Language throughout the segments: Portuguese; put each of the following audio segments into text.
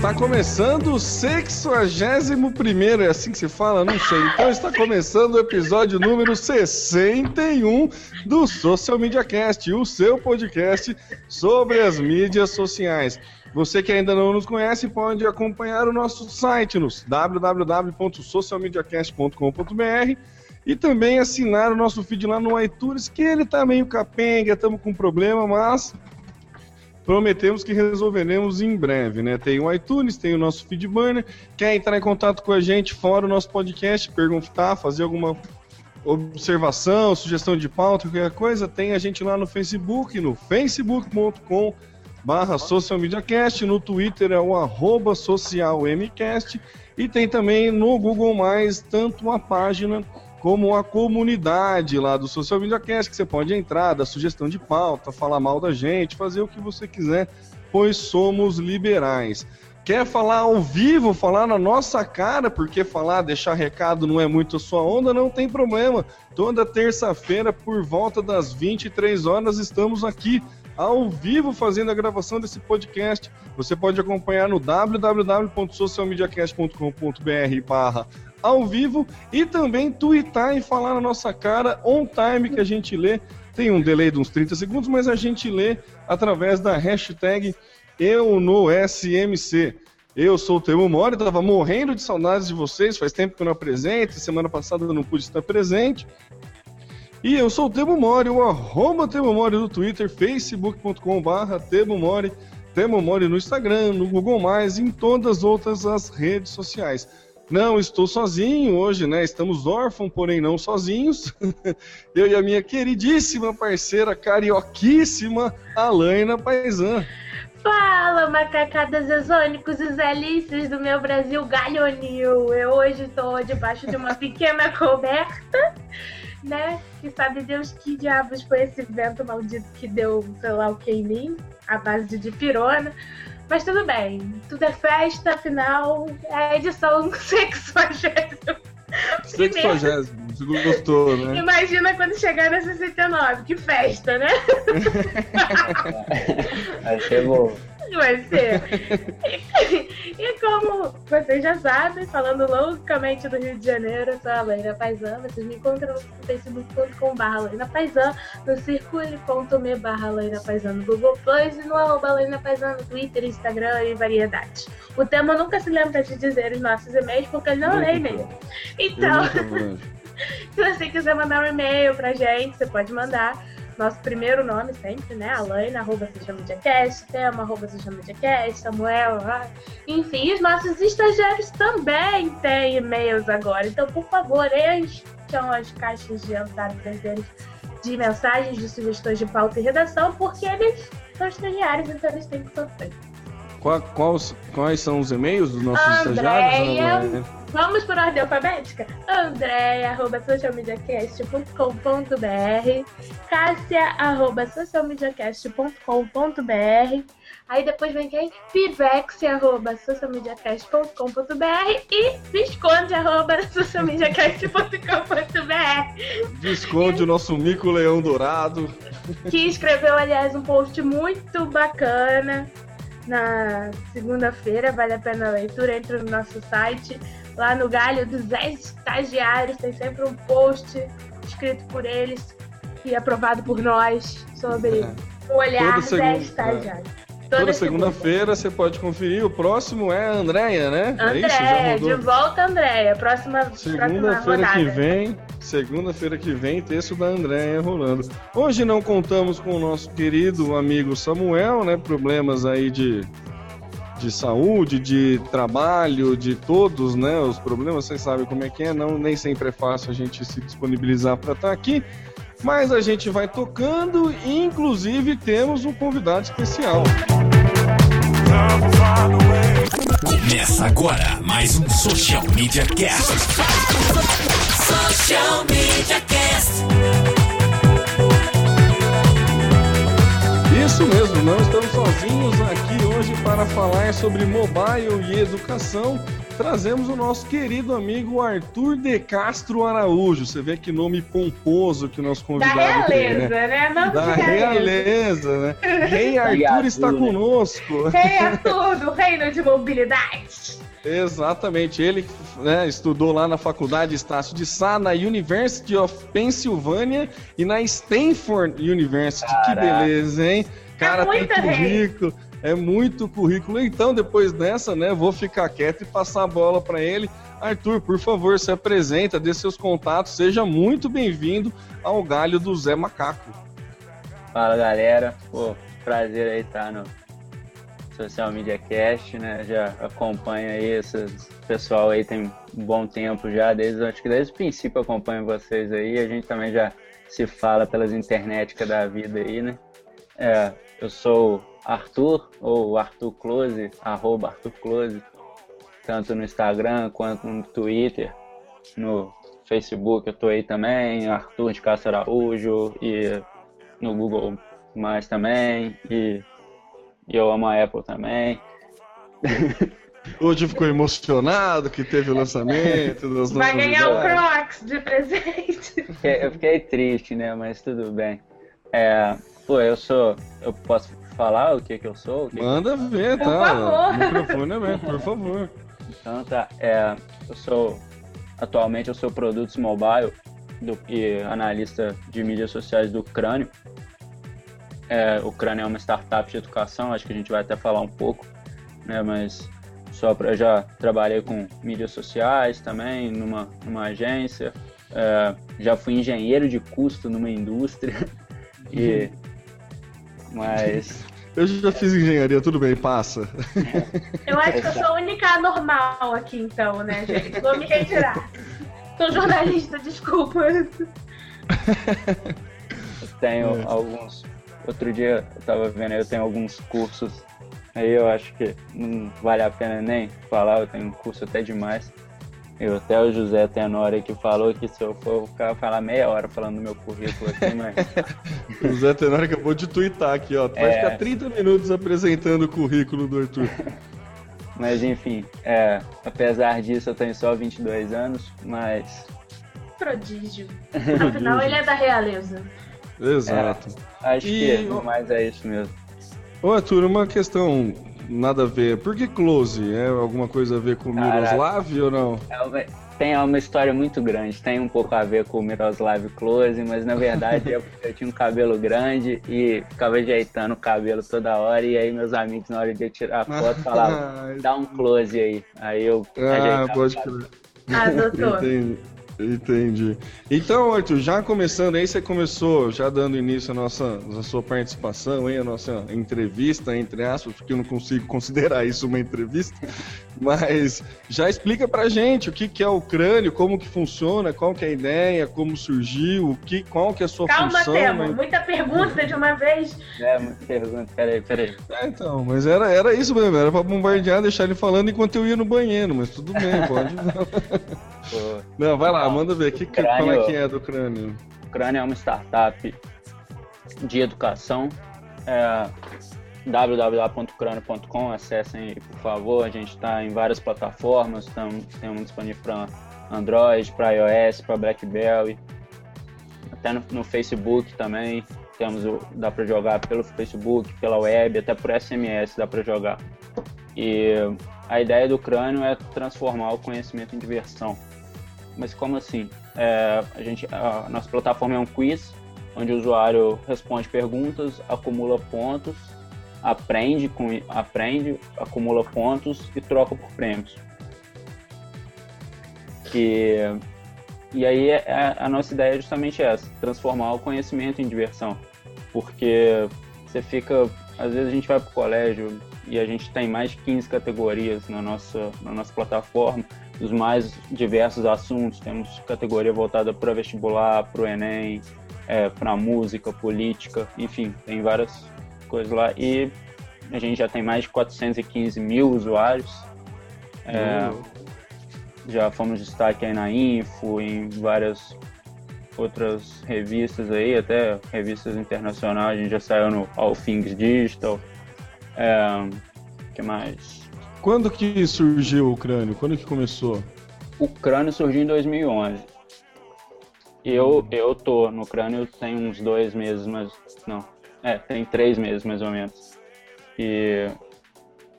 Está começando o 61 é assim que se fala? Não sei. Então está começando o episódio número 61 do Social Media Cast, o seu podcast sobre as mídias sociais. Você que ainda não nos conhece pode acompanhar o nosso site nos www.socialmediacast.com.br e também assinar o nosso feed lá no iTunes, que ele tá meio capenga, estamos com problema, mas prometemos que resolveremos em breve, né? Tem o iTunes, tem o nosso feed banner. Quer entrar em contato com a gente fora o nosso podcast, perguntar, fazer alguma observação, sugestão de pauta, qualquer coisa, tem a gente lá no Facebook, no facebook.com barra socialmediacast, no Twitter é o arroba socialmcast e tem também no Google+, tanto uma página como a comunidade lá do Social Media Cast, que você pode entrar, dar sugestão de pauta, falar mal da gente, fazer o que você quiser, pois somos liberais. Quer falar ao vivo, falar na nossa cara, porque falar, deixar recado não é muito a sua onda, não tem problema. Toda terça-feira, por volta das 23 horas, estamos aqui ao vivo fazendo a gravação desse podcast. Você pode acompanhar no www.socialmediacast.com.br barra ao vivo e também twittar e falar na nossa cara on time que a gente lê. Tem um delay de uns 30 segundos, mas a gente lê através da hashtag eu no SMC. Eu sou o Temo Mori, estava morrendo de saudades de vocês, faz tempo que eu não apresento, semana passada eu não pude estar presente. E eu sou o Temo Mori, o arroba Temo Mori no Twitter, facebook.com barra Temo Mori, Temo Mori no Instagram, no Google+, em todas as outras as redes sociais. Não estou sozinho hoje, né? Estamos órfãos, porém não sozinhos. Eu e a minha queridíssima parceira carioquíssima, Alaina Paisan. Fala, macacadas exônicos e zelícios do meu Brasil galhonil. Eu hoje estou debaixo de uma pequena coberta, né? Que sabe Deus que diabos foi esse vento maldito que deu, sei lá o que em mim, a base de dipirona. Mas tudo bem, tudo é festa, afinal é a edição 60. Sexagésimo, você gostou, né? Imagina quando chegar na 69, que festa, né? Vai ser ser. E, como vocês já sabem, falando loucamente do Rio de Janeiro, eu sou a Leila Paisan. Vocês me encontram no facebook.com.br Leila Paisan, no circule.me barra Paisan no Google Plus e no arroba Leila Paisan no Twitter, Instagram e variedade. O tema nunca se lembra de dizer os nossos e-mails porque ele não lê e-mail. Então, se você quiser mandar um e-mail pra gente, você pode mandar nosso primeiro nome sempre, né? Alaina, arroba Cast, Tema, arroba Cast, Samuel, ah, enfim, os nossos estagiários também têm e-mails agora. Então, por favor, encham as caixas de entradas deles de mensagens, de sugestões de pauta e redação, porque eles são estagiários, então eles têm que sofrer. Qual, quais, quais são os e-mails dos nossos Andréia, estagiários? Vamos por ordem alfabética? Andréia, arroba socialmediacast.com.br Cássia, arroba socialmediacast.com.br Aí depois vem quem? Pivex, arroba socialmediacast.com.br e Visconde, arroba socialmediacast.com.br Visconde, o nosso mico leão dourado. Que escreveu, aliás, um post muito bacana na segunda-feira, vale a pena a leitura, entra no nosso site, lá no Galho dos 10 Estagiários, tem sempre um post escrito por eles e aprovado por nós sobre É. o olhar segunda- 10 estagiários. Toda segunda-feira você pode conferir. O próximo é a Andréia, né? é Andréia, rodou. de volta, Andréia. Próxima, Segunda-feira que vem, Segunda-feira que vem, texto da Andréia rolando. Hoje não contamos com o nosso querido amigo Samuel, né? Problemas aí de, de saúde, de trabalho, de todos, né? Os problemas, vocês sabem como é que é, não, nem sempre é fácil a gente se disponibilizar para estar tá aqui. Mas a gente vai tocando e, inclusive, temos um convidado especial. Começa agora mais um Social Media Cast. Social Media Cast. Isso mesmo, não estamos sozinhos aqui hoje para falar sobre mobile e educação trazemos o nosso querido amigo Arthur de Castro Araújo. Você vê que nome pomposo que o nosso convidado Da realeza, tem, né? né? Não Da realeza, né? Rei Arthur está conosco. Rei Arthur, do reino de mobilidade. Exatamente, ele né, estudou lá na Faculdade Estácio de Sá, na University of Pennsylvania e na Stanford University. Que Caraca. beleza, hein? Cara, tem muita rei. É muito currículo. Então, depois dessa, né, vou ficar quieto e passar a bola para ele. Arthur, por favor, se apresenta, dê seus contatos, seja muito bem-vindo ao Galho do Zé Macaco. Fala galera, pô, prazer aí estar no Social Media Cast, né? Já acompanho aí esse pessoal aí tem um bom tempo já, desde acho que desde o princípio acompanho vocês aí, a gente também já se fala pelas internéticas da vida aí, né? É, eu sou Arthur, ou Arthur Close, arroba Arthur Close, tanto no Instagram quanto no Twitter, no Facebook eu tô aí também, Arthur de Castro Araújo e no Google mais também e, e eu amo a Apple também. Hoje ficou emocionado que teve o lançamento das Vai ganhar um novidades. Crocs de presente. Eu fiquei triste, né? Mas tudo bem. É, pô, eu sou. Eu posso falar o que que eu sou? O que que- Manda ver, Por tá? favor. O microfone é aberto, por favor. Então tá. É, eu sou. Atualmente eu sou produtos mobile do, e analista de mídias sociais do Crânio. É, o Crânio é uma startup de educação, acho que a gente vai até falar um pouco, né? Mas só pra, eu já trabalhei com mídias sociais também, numa, numa agência. É, já fui engenheiro de custo numa indústria. E, mas Eu já fiz engenharia, tudo bem, passa. Eu acho que eu sou a única anormal aqui, então, né, gente? Vou me retirar. Sou jornalista, desculpa. Eu tenho É. alguns. Outro dia eu tava vendo, eu tenho alguns cursos. Aí eu acho que não vale a pena nem falar, eu tenho um curso até demais. Eu até o José Tenório que falou que se eu for eu vou falar meia hora falando do meu currículo aqui, mas O Zé Tenório acabou de twittar aqui, ó. Vai É. ficar 30 minutos apresentando o currículo do Arthur. Mas enfim, é, apesar disso eu tenho só 22 anos, mas Prodígio. Afinal, ele é da realeza. Exato. acho E- que mais é isso mesmo. Ô, Arthur, uma questão nada a ver. Por que Close? É alguma coisa a ver com. Miroslav ou não? É uma- Tem uma história muito grande, tem um pouco a ver com o Miroslav Klose, mas na verdade eu, eu tinha um cabelo grande e ficava ajeitando o cabelo toda hora, e aí meus amigos, na hora de eu tirar a foto, falavam, dá um close aí. Aí eu Ah, pode crer. Adotou. Entendi. Entendi. Então, Arthur, já começando aí, você começou já dando início à nossa à sua participação aí, a nossa entrevista, entre aspas, porque eu não consigo considerar isso uma entrevista, mas já explica pra gente o que, que é o crânio, como que funciona, qual que é a ideia, como surgiu, o que, qual que é a sua Calma, função. Temo. né? Muita pergunta de uma vez. É, muita pergunta, peraí, peraí. É, então, mas era, era isso mesmo, era pra bombardear, deixar ele falando enquanto eu ia no banheiro, mas tudo bem, pode. Não, vai lá, manda ver, que, que, qual é Crânio. que é do crânio? O Crânio é uma startup de educação. É, www.crânio.com, acessem aí, por favor. A gente está em várias plataformas, tam, temos disponível para Android, para iOS, para BlackBerry, até no, no Facebook também. Temos o, dá para jogar pelo Facebook, pela web, até por SMS dá para jogar. E a ideia do Crânio é transformar o conhecimento em diversão. Mas como assim? É, a, gente, a nossa plataforma é um quiz, onde o usuário responde perguntas, acumula pontos, aprende, com, aprende acumula pontos e troca por prêmios. E e aí a, é, é, a nossa ideia é justamente essa, transformar o conhecimento em diversão. Porque você fica, às vezes a gente vai para o colégio e a gente tem mais de 15 categorias na nossa, na nossa plataforma, dos mais diversos assuntos. Temos categoria voltada para vestibular, para o Enem, é, para música, política, enfim, tem várias coisas lá. E a gente já tem mais de 415 mil usuários. É, uhum. Já fomos destaque aí na Info, em várias outras revistas aí, até revistas internacionais, a gente já saiu no All Things Digital. É, que mais? Quando que surgiu o crânio? Quando que começou? O crânio surgiu em 2011. Eu, eu tô no crânio tem uns dois meses, mas não. É, tem três meses mais ou menos. E,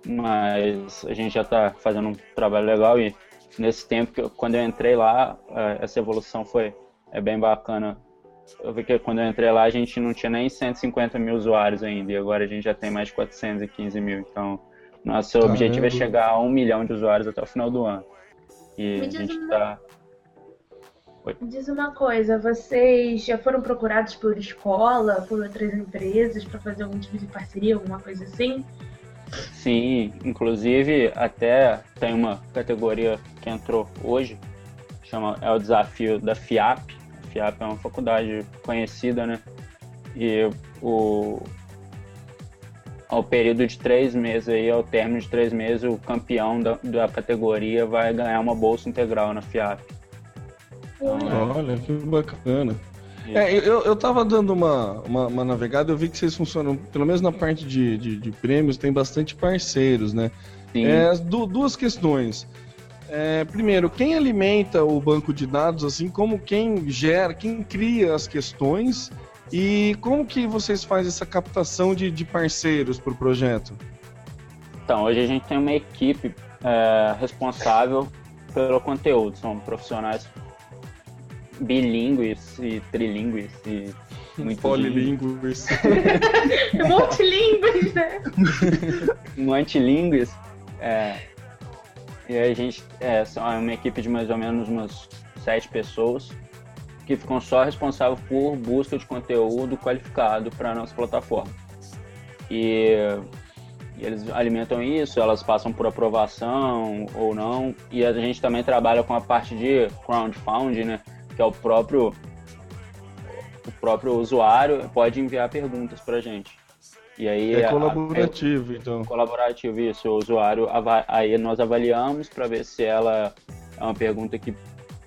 mas a gente já está fazendo um trabalho legal e nesse tempo, quando eu entrei lá, é, essa evolução foi é bem bacana. Eu vi que quando eu entrei lá a gente não tinha nem 150 mil usuários ainda, e agora a gente já tem mais de 415 mil. Então, nosso Caramba. objetivo é chegar a um milhão de usuários até o final do ano. E Me a gente está. Me diz uma coisa, vocês já foram procurados por escola, por outras empresas para fazer algum tipo de parceria, alguma coisa assim? Sim, inclusive até tem uma categoria que entrou hoje, chama é o desafio da FIAP. A FIAP é uma faculdade conhecida, né? E o ao período de três meses aí, ao término de três meses, o campeão da, da categoria vai ganhar uma bolsa integral na FIAP. Então, Olha, que bacana. É, eu, eu tava dando uma, uma, uma, navegada, eu vi que vocês funcionam, pelo menos na parte de, de, de prêmios, tem bastante parceiros, né? Sim. É, du, duas questões. É, primeiro, quem alimenta o banco de dados, assim como quem gera, quem cria as questões e como que vocês fazem essa captação de, de parceiros para o projeto? Então, hoje a gente tem uma equipe é, responsável pelo conteúdo, são profissionais bilíngues e trilíngues e muito polilíngues. Multilíngues, né? Multilíngues. É, e a gente é, são uma equipe de mais ou menos umas sete pessoas que ficam só responsáveis por busca de conteúdo qualificado para a nossa plataforma. E, e, eles alimentam isso, elas passam por aprovação ou não. E a gente também trabalha com a parte de crowdfunding, né? que é o próprio o próprio usuário pode enviar perguntas para a gente. E aí é colaborativo, a, é, então. Colaborativo isso. O usuário aí nós avaliamos para ver se ela é uma pergunta que,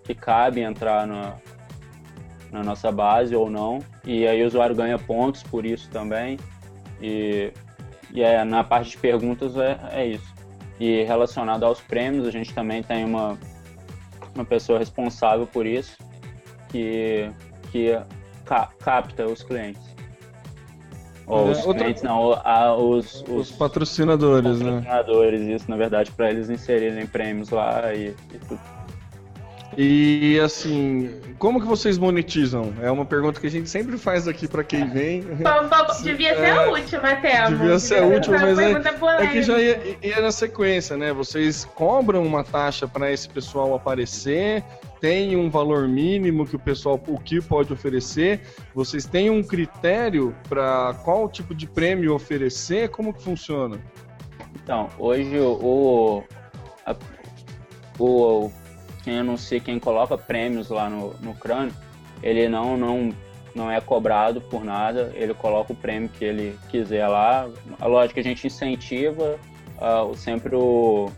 que cabe entrar na, na nossa base ou não. E aí o usuário ganha pontos por isso também. E, e é, na parte de perguntas é, é isso. E relacionado aos prêmios, a gente também tem uma, uma pessoa responsável por isso que, que ca capta os clientes. Ou é, os outra... clientes, não, a, os, os, os, patrocinadores, né? Patrocinadores, isso, na verdade, para eles inserirem prêmios lá e, e tudo. E assim, como que vocês monetizam? É uma pergunta que a gente sempre faz aqui para quem vem. Devia ser é, a última, até. Devia ser a última, mas é, é, que já ia, ia, na sequência, né? Vocês cobram uma taxa para esse pessoal aparecer? Tem um valor mínimo que o pessoal o que pode oferecer? Vocês têm um critério para qual tipo de prêmio oferecer? Como que funciona? Então, hoje o, a, o quem anuncia, quem coloca prêmios lá no, no crânio, ele não, não, não é cobrado por nada, ele coloca o prêmio que ele quiser lá. A lógica a gente incentiva uh, sempre o,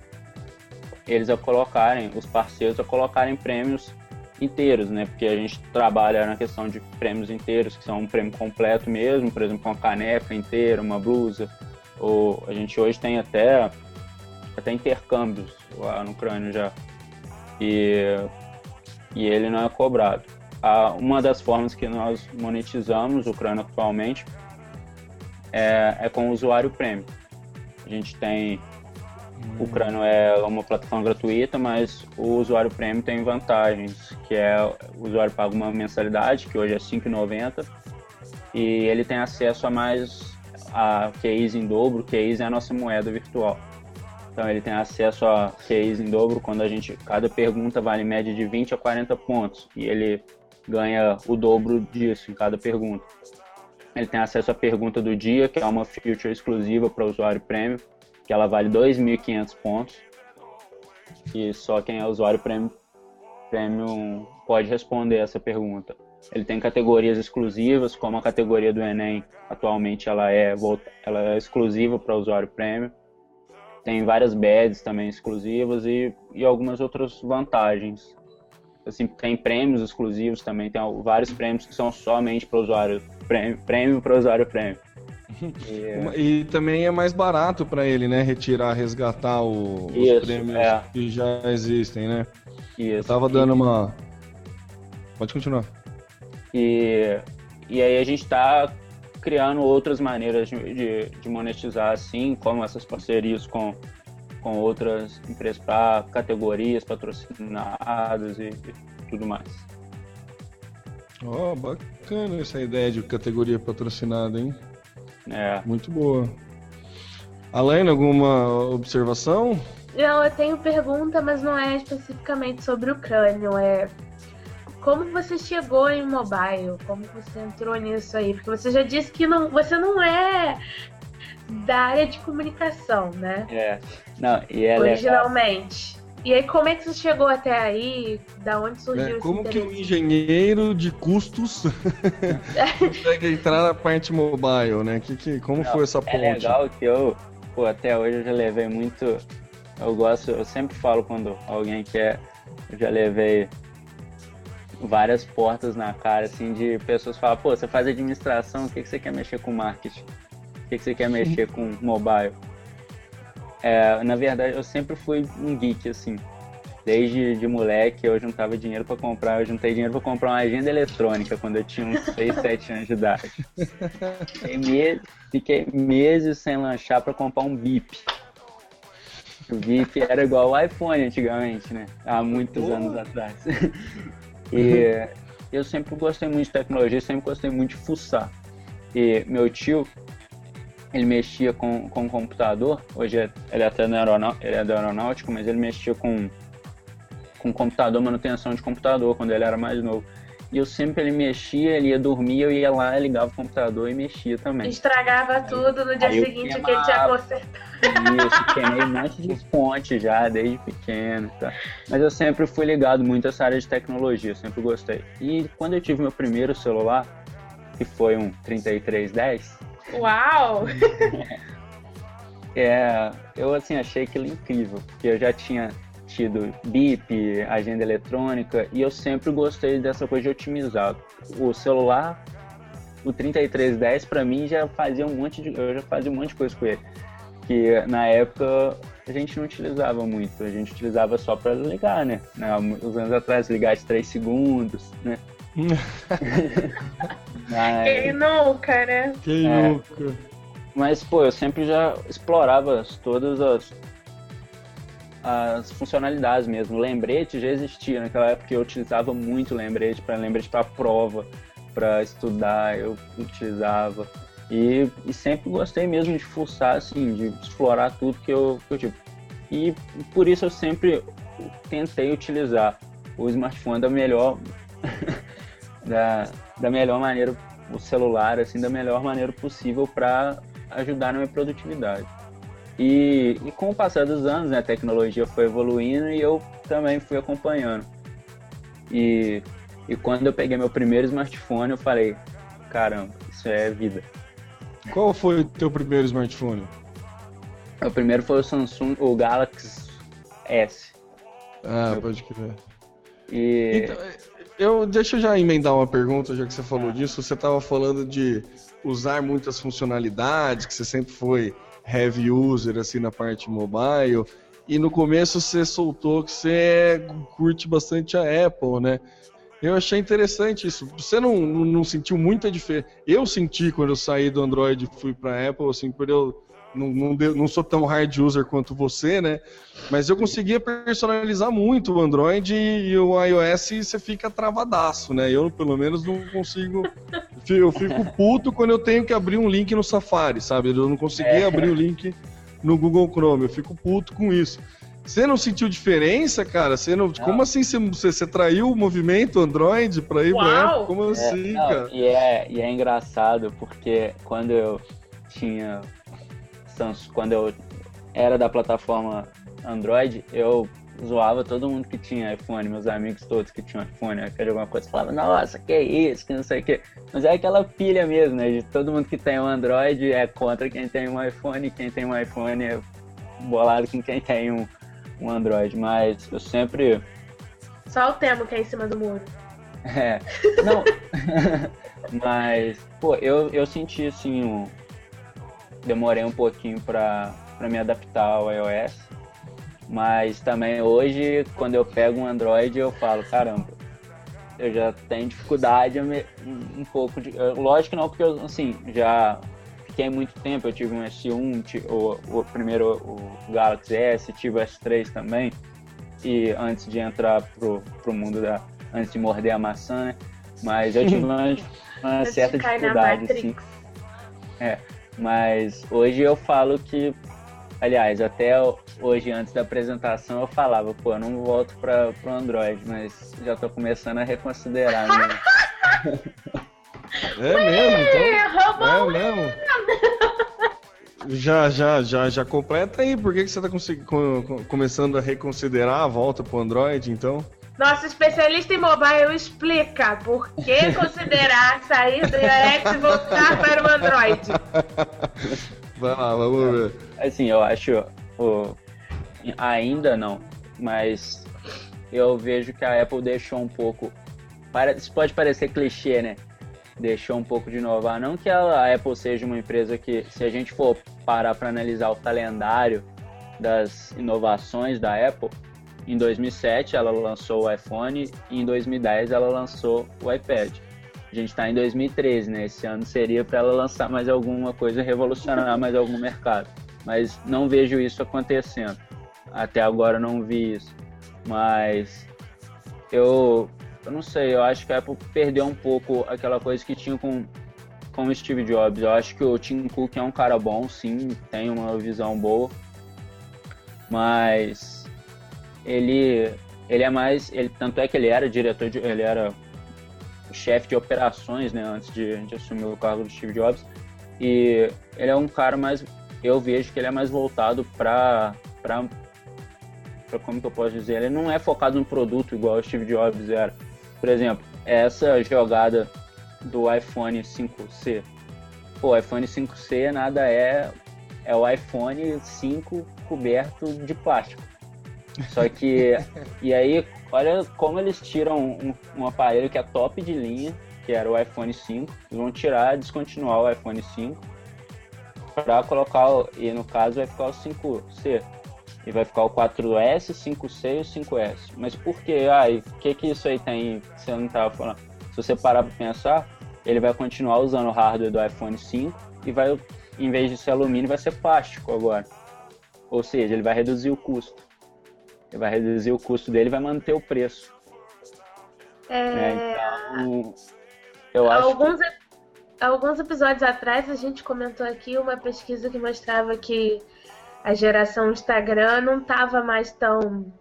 eles a colocarem, os parceiros a colocarem prêmios inteiros, né? Porque a gente trabalha na questão de prêmios inteiros, que são um prêmio completo mesmo, por exemplo, uma caneca inteira, uma blusa. Ou a gente hoje tem até até intercâmbios lá no crânio já e, e ele não é cobrado. A, uma das formas que nós monetizamos o Crânio atualmente é, é com o usuário premium. A gente tem o hum. Crânio é uma plataforma gratuita, mas o usuário premium tem vantagens, que é o usuário paga uma mensalidade, que hoje é R$ 5,90, e ele tem acesso a mais a keys em dobro, keys é a nossa moeda virtual. Então ele tem acesso a case em dobro quando a gente cada pergunta vale média de 20 a 40 pontos e ele ganha o dobro disso em cada pergunta. Ele tem acesso à pergunta do dia, que é uma feature exclusiva para o usuário premium, que ela vale 2.500 pontos. E só quem é usuário premium, premium pode responder essa pergunta. Ele tem categorias exclusivas, como a categoria do Enem, atualmente ela é, ela é exclusiva para usuário premium tem várias badges também exclusivas e, e algumas outras vantagens. Assim, tem prêmios exclusivos também, tem vários prêmios que são somente para usuário prêmio, prêmio para usuário prêmio. E, e, também é mais barato para ele, né? Retirar, resgatar o, Isso, os prêmios é. que já existem, né? Isso. Eu tava dando uma. Pode continuar. E, e aí a gente está criando outras maneiras de, de, de monetizar, assim, como essas parcerias com, com outras empresas para categorias patrocinadas e, e tudo mais. Ó, oh, bacana essa ideia de categoria patrocinada, hein? É. Muito boa. Alain, alguma observação? Não, eu tenho pergunta, mas não é especificamente sobre o crânio, é como você chegou em mobile? Como você entrou nisso aí? Porque você já disse que não, você não é da área de comunicação, né? É. Não, e é Originalmente. Legal. E aí, como é que você chegou até aí? Da onde surgiu é, Como que um engenheiro de custos consegue entrar na parte mobile, né? Que, que, como Não, foi essa é ponte? É legal que eu, pô, até hoje eu já levei muito. Eu gosto, eu sempre falo quando alguém quer. Eu já levei várias portas na cara, assim, de pessoas falar, pô, você faz administração, o que, que você quer mexer com marketing? O que, que você quer mexer com mobile? É, na verdade, eu sempre fui um geek, assim. Desde de moleque, eu juntava dinheiro para comprar, eu juntei dinheiro para comprar uma agenda eletrônica quando eu tinha uns 6, 7 anos de idade. Fiquei, me... Fiquei meses sem lanchar para comprar um VIP. O VIP era igual o iPhone antigamente, né? Há muitos anos atrás. E eu sempre gostei muito de tecnologia, sempre gostei muito de fuçar. E meu tio, ele mexia com, com computador, hoje é, ele é até ele é da aeronáutica, mas ele mexia com, com computador, manutenção de computador, quando ele era mais novo. E eu sempre ele mexia, ele ia dormir, eu ia lá, ligava o computador e mexia também. Estragava tudo no dia seguinte que ele tinha consertado. Isso, queimei um monte de fonte já, desde pequeno. Tá? Mas eu sempre fui ligado muito a essa área de tecnologia, sempre gostei. E quando eu tive meu primeiro celular, que foi um 3310. Uau! é, eu assim achei aquilo incrível, porque eu já tinha tido BIP, agenda eletrônica, e eu sempre gostei dessa coisa de otimizar. O celular, o 3310 para mim já fazia um monte de, eu já fazia um monte de coisa com ele que na época a gente não utilizava muito, a gente utilizava só para ligar, né? Uns anos atrás, ligar de 3 segundos, né? Mas... Quem nunca, né? Quem é. nunca? Mas, pô, eu sempre já explorava todas as, as funcionalidades mesmo. O lembrete já existia naquela época, eu utilizava muito lembrete para lembrete para prova, para estudar, eu utilizava. E, e, sempre gostei mesmo de fuçar, assim, de explorar tudo que eu, que eu tive. E por isso eu sempre tentei utilizar o smartphone da melhor, da, da melhor maneira, o celular, assim, da melhor maneira possível para ajudar na minha produtividade. E, e, com o passar dos anos, né, a tecnologia foi evoluindo e eu também fui acompanhando. E, e quando eu peguei meu primeiro smartphone, eu falei, caramba, isso é vida. Qual foi o teu primeiro smartphone? O primeiro foi o Samsung, o Galaxy S. Ah, eu... pode crer. E... Então, eu, deixa eu já emendar uma pergunta, já que você falou ah. disso. Você estava falando de usar muitas funcionalidades, que você sempre foi heavy user assim na parte mobile. E no começo você soltou que você curte bastante a Apple, né? Eu achei interessante isso. Você não, não, sentiu muita diferença? Eu senti quando eu saí do Android e fui para Apple, assim, por eu não, não, não, sou tão hard user quanto você, né? Mas eu conseguia personalizar muito o Android e o iOS e você fica travadaço, né? Eu, pelo menos, não consigo. Eu fico puto quando eu tenho que abrir um link no Safari, sabe? Eu não consegui é. abrir o link no Google Chrome. Eu fico puto com isso. Você não sentiu diferença, cara? Você não, Não. Como assim você, você, traiu o movimento Android pra ir pra! Apple? Como É, assim, não, cara? E é, e é engraçado porque quando eu tinha Samsung, quando eu era da plataforma Android, eu zoava todo mundo que tinha iPhone, meus amigos todos que tinham iPhone, aí queria alguma coisa, falava, nossa, que isso, que não sei o que. Mas é aquela pilha mesmo, né? De todo mundo que tem um Android é contra quem tem um iPhone, e quem tem um iPhone é bolado com quem tem um, um Android. Mas eu sempre Só o Temo que é em cima do muro. é, não. Mas, pô, eu, eu senti assim, um... demorei um pouquinho pra, pra me adaptar ao iOS. Mas também hoje, quando eu pego um Android, eu falo, caramba, eu já tenho dificuldade um, um pouco de. eu- Lógico que não, porque eu, assim, já fiquei muito tempo, eu tive um S1, ti- o, o primeiro o Galaxy S, tive o S3 também. E antes de entrar pro, pro mundo da. antes de morder a maçã, né? Mas eu tive uma, uma certa dificuldade, assim. Mas hoje eu falo que, aliás, até hoje antes da apresentação eu falava, pô, eu não volto para o Android, mas já tô começando a reconsiderar. Né? É mesmo, então? Roubou É mesmo? Já, já, já, já completa aí. Por que, que você tá consegui- co- co- começando a reconsiderar a volta pro Android, então? Nosso especialista em mobile explica por que considerar sair do iOS e voltar para o Android. Vai lá, vamos ver. Assim, eu acho, o, ainda não, mas eu vejo que a Apple deixou um pouco, para- isso pode parecer clichê, né? Deixou um pouco de inovar. Não que a Apple seja uma empresa que, se a gente for parar para analisar o calendário das inovações da Apple, em 2007 ela lançou o iPhone e em 2010 ela lançou o iPad. A gente está em 2013, né? Esse ano seria para ela lançar mais alguma coisa, revolucionar mais algum mercado. Mas não vejo isso acontecendo. Até agora não vi isso. Mas eu, eu não sei, eu acho que a Apple perdeu um pouco aquela coisa que tinha com, com o Steve Jobs. Eu acho que o Tim Cook é um cara bom, sim, tem uma visão boa. Mas ele ele é mais, ele tanto é que ele era diretor de, ele era chefe de operações, né, antes de, de assumir o cargo do Steve Jobs. E ele é um cara mais eu vejo que ele é mais voltado para para como que eu posso dizer, ele não é focado no produto igual o Steve Jobs era. Por exemplo, essa jogada do iPhone 5C. Pô, o iPhone 5C nada é é o iPhone 5 coberto de plástico. Só que e aí, olha como eles tiram um, um aparelho que é top de linha, que era o iPhone 5, e vão tirar, descontinuar o iPhone 5 para colocar, e no caso vai ficar o 5C. E vai ficar o 4S, 5C e o 5S. Mas por quê? Ah, e o que que isso aí tem que você não tava falando? Se você parar para pensar, ele vai continuar usando o hardware do iPhone 5 e vai, em vez de ser alumínio, vai ser plástico agora. Ou seja, ele vai reduzir o custo. Ele vai reduzir o custo dele e vai manter o preço. né? É, Então, eu acho que alguns, alguns episódios atrás a gente comentou aqui uma pesquisa que mostrava que a geração Instagram não estava mais tão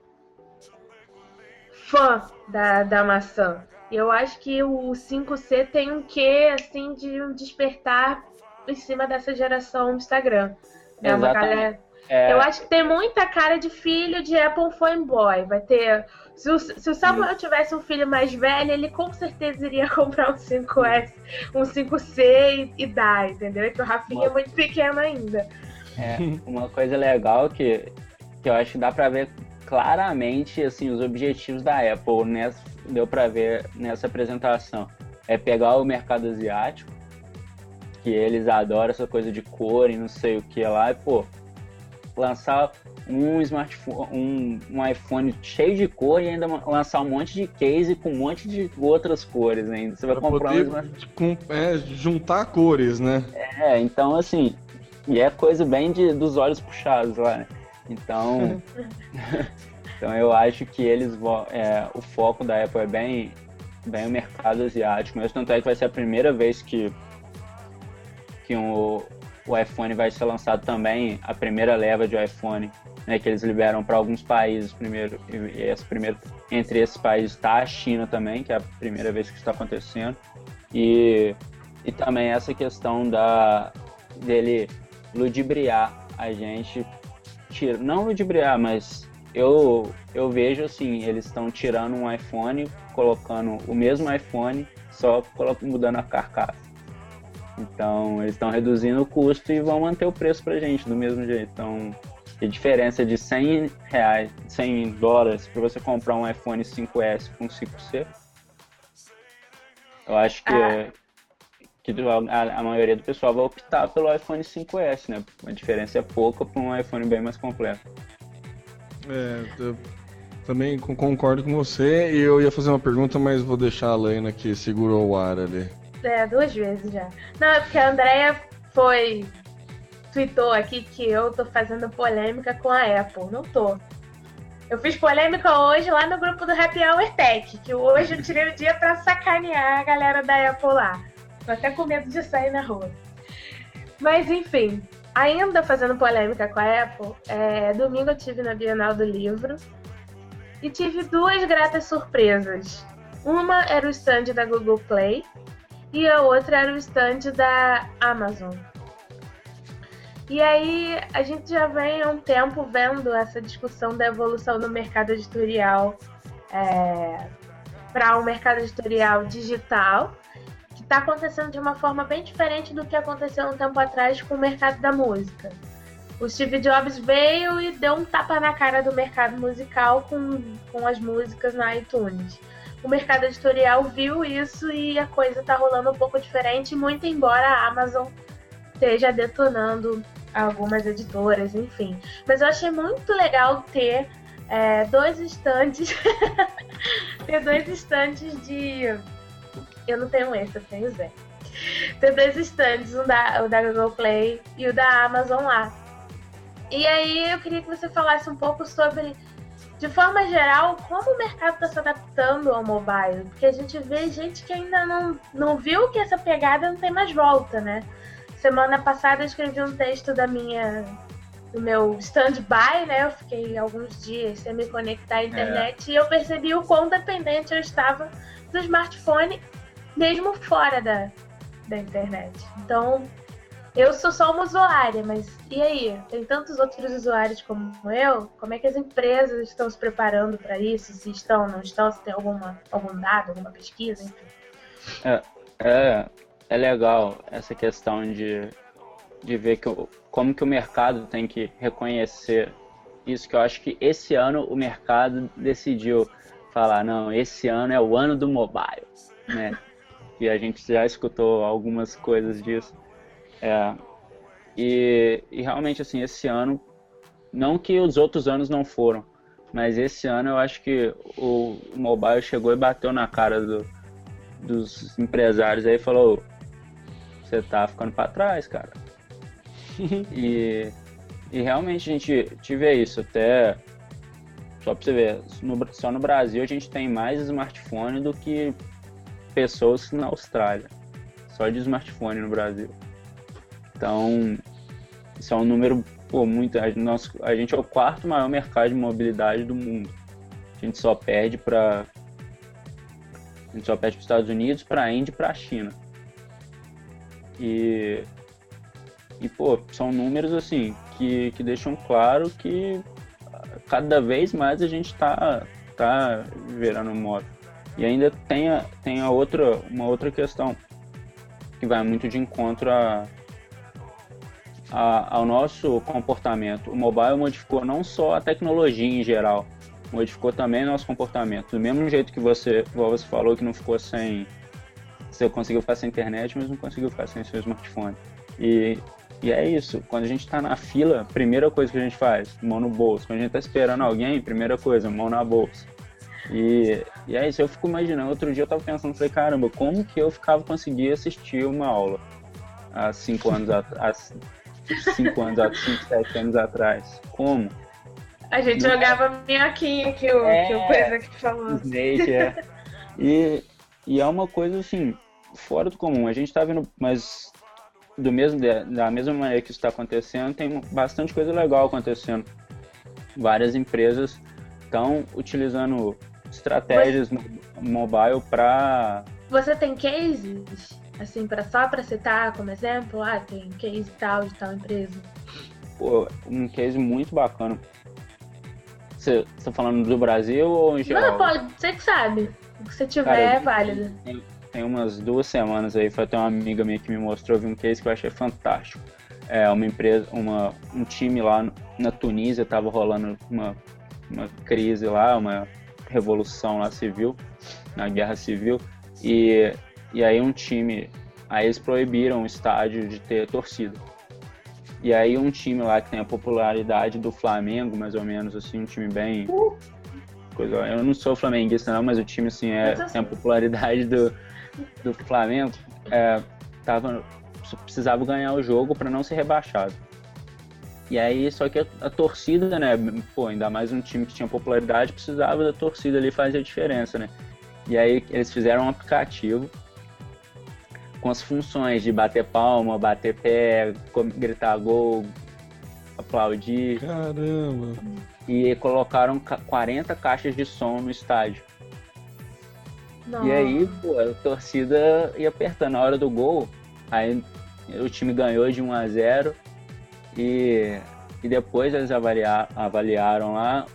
fã da, da maçã. E eu acho que o 5C tem um quê, assim, de um despertar em cima dessa geração Instagram. Né? Uma galera- é, Eu acho que tem muita cara de filho de Apple fanboy. Vai ter. Se o, se o Samuel tivesse um filho mais velho, ele com certeza iria comprar um 5S, um 5C e, e dar, entendeu? Que o Rafinha é muito pequeno ainda. É, uma coisa legal que, que eu acho que dá pra ver claramente assim os objetivos da Apple nessa, deu pra ver nessa apresentação. É pegar o mercado asiático que eles adoram essa coisa de cor e não sei o que lá e pô lançar um smartphone um, um iPhone cheio de cor e ainda lançar um monte de case com um monte de outras cores ainda você vai Pra comprar um poder smartphone. com- é, juntar cores, né? é, então assim, e é coisa bem de, dos olhos puxados lá, né? Então, então eu acho que eles vão, é, o foco da Apple é bem, bem o mercado asiático, mesmo tanto é que vai ser a primeira vez que, que um, o iPhone vai ser lançado também, a primeira leva de iPhone, né, que eles liberam para alguns países primeiro, e esse primeiro, entre esses países está a China também, que é a primeira vez que está acontecendo, e, e também essa questão da, dele ludibriar a gente, tira, não ludibriar, mas eu, eu vejo assim, eles estão tirando um iPhone, colocando o mesmo iPhone, só mudando a carcaça. Então, eles estão reduzindo o custo e vão manter o preço pra gente do mesmo jeito. Então, a diferença de 100 reais, 100 dólares para você comprar um iPhone 5S com 5C, eu acho que, ah. Que a, a, maioria do pessoal vai optar pelo iPhone 5S, né? A diferença é pouca para um iPhone bem mais completo. É, eu também concordo com você e eu ia fazer uma pergunta, mas vou deixar a Lena que segurou o ar ali. É, duas vezes já. Não, é porque a Andrea foi. tweetou aqui que eu tô fazendo polêmica com a Apple. Não tô. Eu fiz polêmica hoje lá no grupo do Happy Hour Tech, que hoje eu tirei o dia pra sacanear a galera da Apple lá. Tô até com medo de sair na rua. Mas enfim, ainda fazendo polêmica com a Apple, é, domingo eu tive na Bienal do Livro e tive duas gratas surpresas. Uma era o stand da Google Play e a outra era o stand da Amazon. E aí a gente já vem há um tempo vendo essa discussão da evolução do mercado editorial é, para o um mercado editorial digital está acontecendo de uma forma bem diferente do que aconteceu um tempo atrás com o mercado da música. O Steve Jobs veio e deu um tapa na cara do mercado musical com, com as músicas na iTunes. O mercado editorial viu isso e a coisa está rolando um pouco diferente, muito embora a Amazon esteja detonando algumas editoras, enfim. Mas eu achei muito legal ter é, dois estantes, ter dois estantes de eu não tenho esse, eu tenho Zé. Tem dois stands, um da, o da Google Play e o da Amazon lá. E aí eu queria que você falasse um pouco sobre, de forma geral, como o mercado está se adaptando ao mobile. Porque a gente vê gente que ainda não, não viu que essa pegada não tem mais volta, né? Semana passada eu escrevi um texto da minha do meu stand-by, né? Eu fiquei alguns dias sem me conectar à internet é. e eu percebi o quão dependente eu estava do smartphone mesmo fora da, da internet. Então, eu sou só uma usuária, mas e aí? Tem tantos outros usuários como eu? Como é que as empresas estão se preparando para isso? Se estão, não estão? Se tem alguma, algum dado, alguma pesquisa, enfim. É, é, é legal essa questão de, de ver que, como que o mercado tem que reconhecer isso, que eu acho que esse ano o mercado decidiu falar, não, esse ano é o ano do mobile, né? que a gente já escutou algumas coisas disso. É, e, e, realmente, assim, esse ano, não que os outros anos não foram, mas esse ano eu acho que o, mobile chegou e bateu na cara do, dos empresários aí e falou: você tá ficando para trás, cara. e, e realmente a gente tive isso, até só pra você ver, no, só no Brasil a gente tem mais smartphone do que pessoas na Austrália, só de smartphone no Brasil. Então, isso é um número pô, muito. A, nosso, a gente é o quarto maior mercado de mobilidade do mundo. A gente só perde para a gente só perde para os Estados Unidos, para a Índia e para a China. E, e, pô, são números assim que, que deixam claro que cada vez mais a gente está tá virando moto. E ainda tem, a, tem a outra, uma outra questão que vai muito de encontro a, a, ao nosso comportamento. O mobile modificou não só a tecnologia em geral, modificou também nosso comportamento. Do mesmo jeito que você, você falou, que não ficou sem. Você conseguiu ficar sem internet, mas não conseguiu ficar sem seu smartphone. E, e é isso. Quando a gente está na fila, primeira coisa que a gente faz, mão no bolso. Quando a gente está esperando alguém, primeira coisa, mão na bolsa. E, e é isso, eu fico imaginando. Outro dia eu tava pensando, falei, caramba, como que eu ficava conseguir assistir uma aula há cinco anos atrás, cinco anos, há cinco, sete anos atrás? Como? A gente Não jogava minhoquinho que o, é... que o coisa que falou. Snake, é. E, e é uma coisa assim, fora do comum. A gente tá vendo, mas do mesmo, da mesma maneira que isso está acontecendo, tem bastante coisa legal acontecendo. Várias empresas estão utilizando estratégias Mas... mobile para. Você tem cases, assim, pra, só para citar como exemplo? Ah, tem case tal de tal empresa. Pô, um case muito bacana. Você está falando do Brasil ou em geral? Não, pode, você que sabe. O que você tiver Cara, é válido. Tem, tem umas duas semanas aí, foi até uma amiga minha que me mostrou, vi um case que eu achei fantástico. É uma empresa, uma, um time lá na Tunísia estava rolando uma, uma crise lá, uma revolução lá civil, na guerra civil, e, e aí um time, aí eles proibiram o estádio de ter torcida. E aí um time lá que tem a popularidade do Flamengo, mais ou menos, assim, um time bem... Coisa, eu não sou flamenguista não, mas o time assim é, tem a popularidade do, do Flamengo é, tava, precisava ganhar o jogo para não ser rebaixado. E aí, só que a, a, torcida, né, pô, ainda mais um time que tinha popularidade, precisava da torcida ali fazer a diferença, né? E aí eles fizeram um aplicativo com as funções de bater palma, bater pé, gritar gol, aplaudir. Caramba! E colocaram 40 caixas de som no estádio. Não. E aí, pô, a torcida ia apertando na hora do gol. Aí o time ganhou de 1 a 0 e, e depois eles avaliar, avaliaram lá.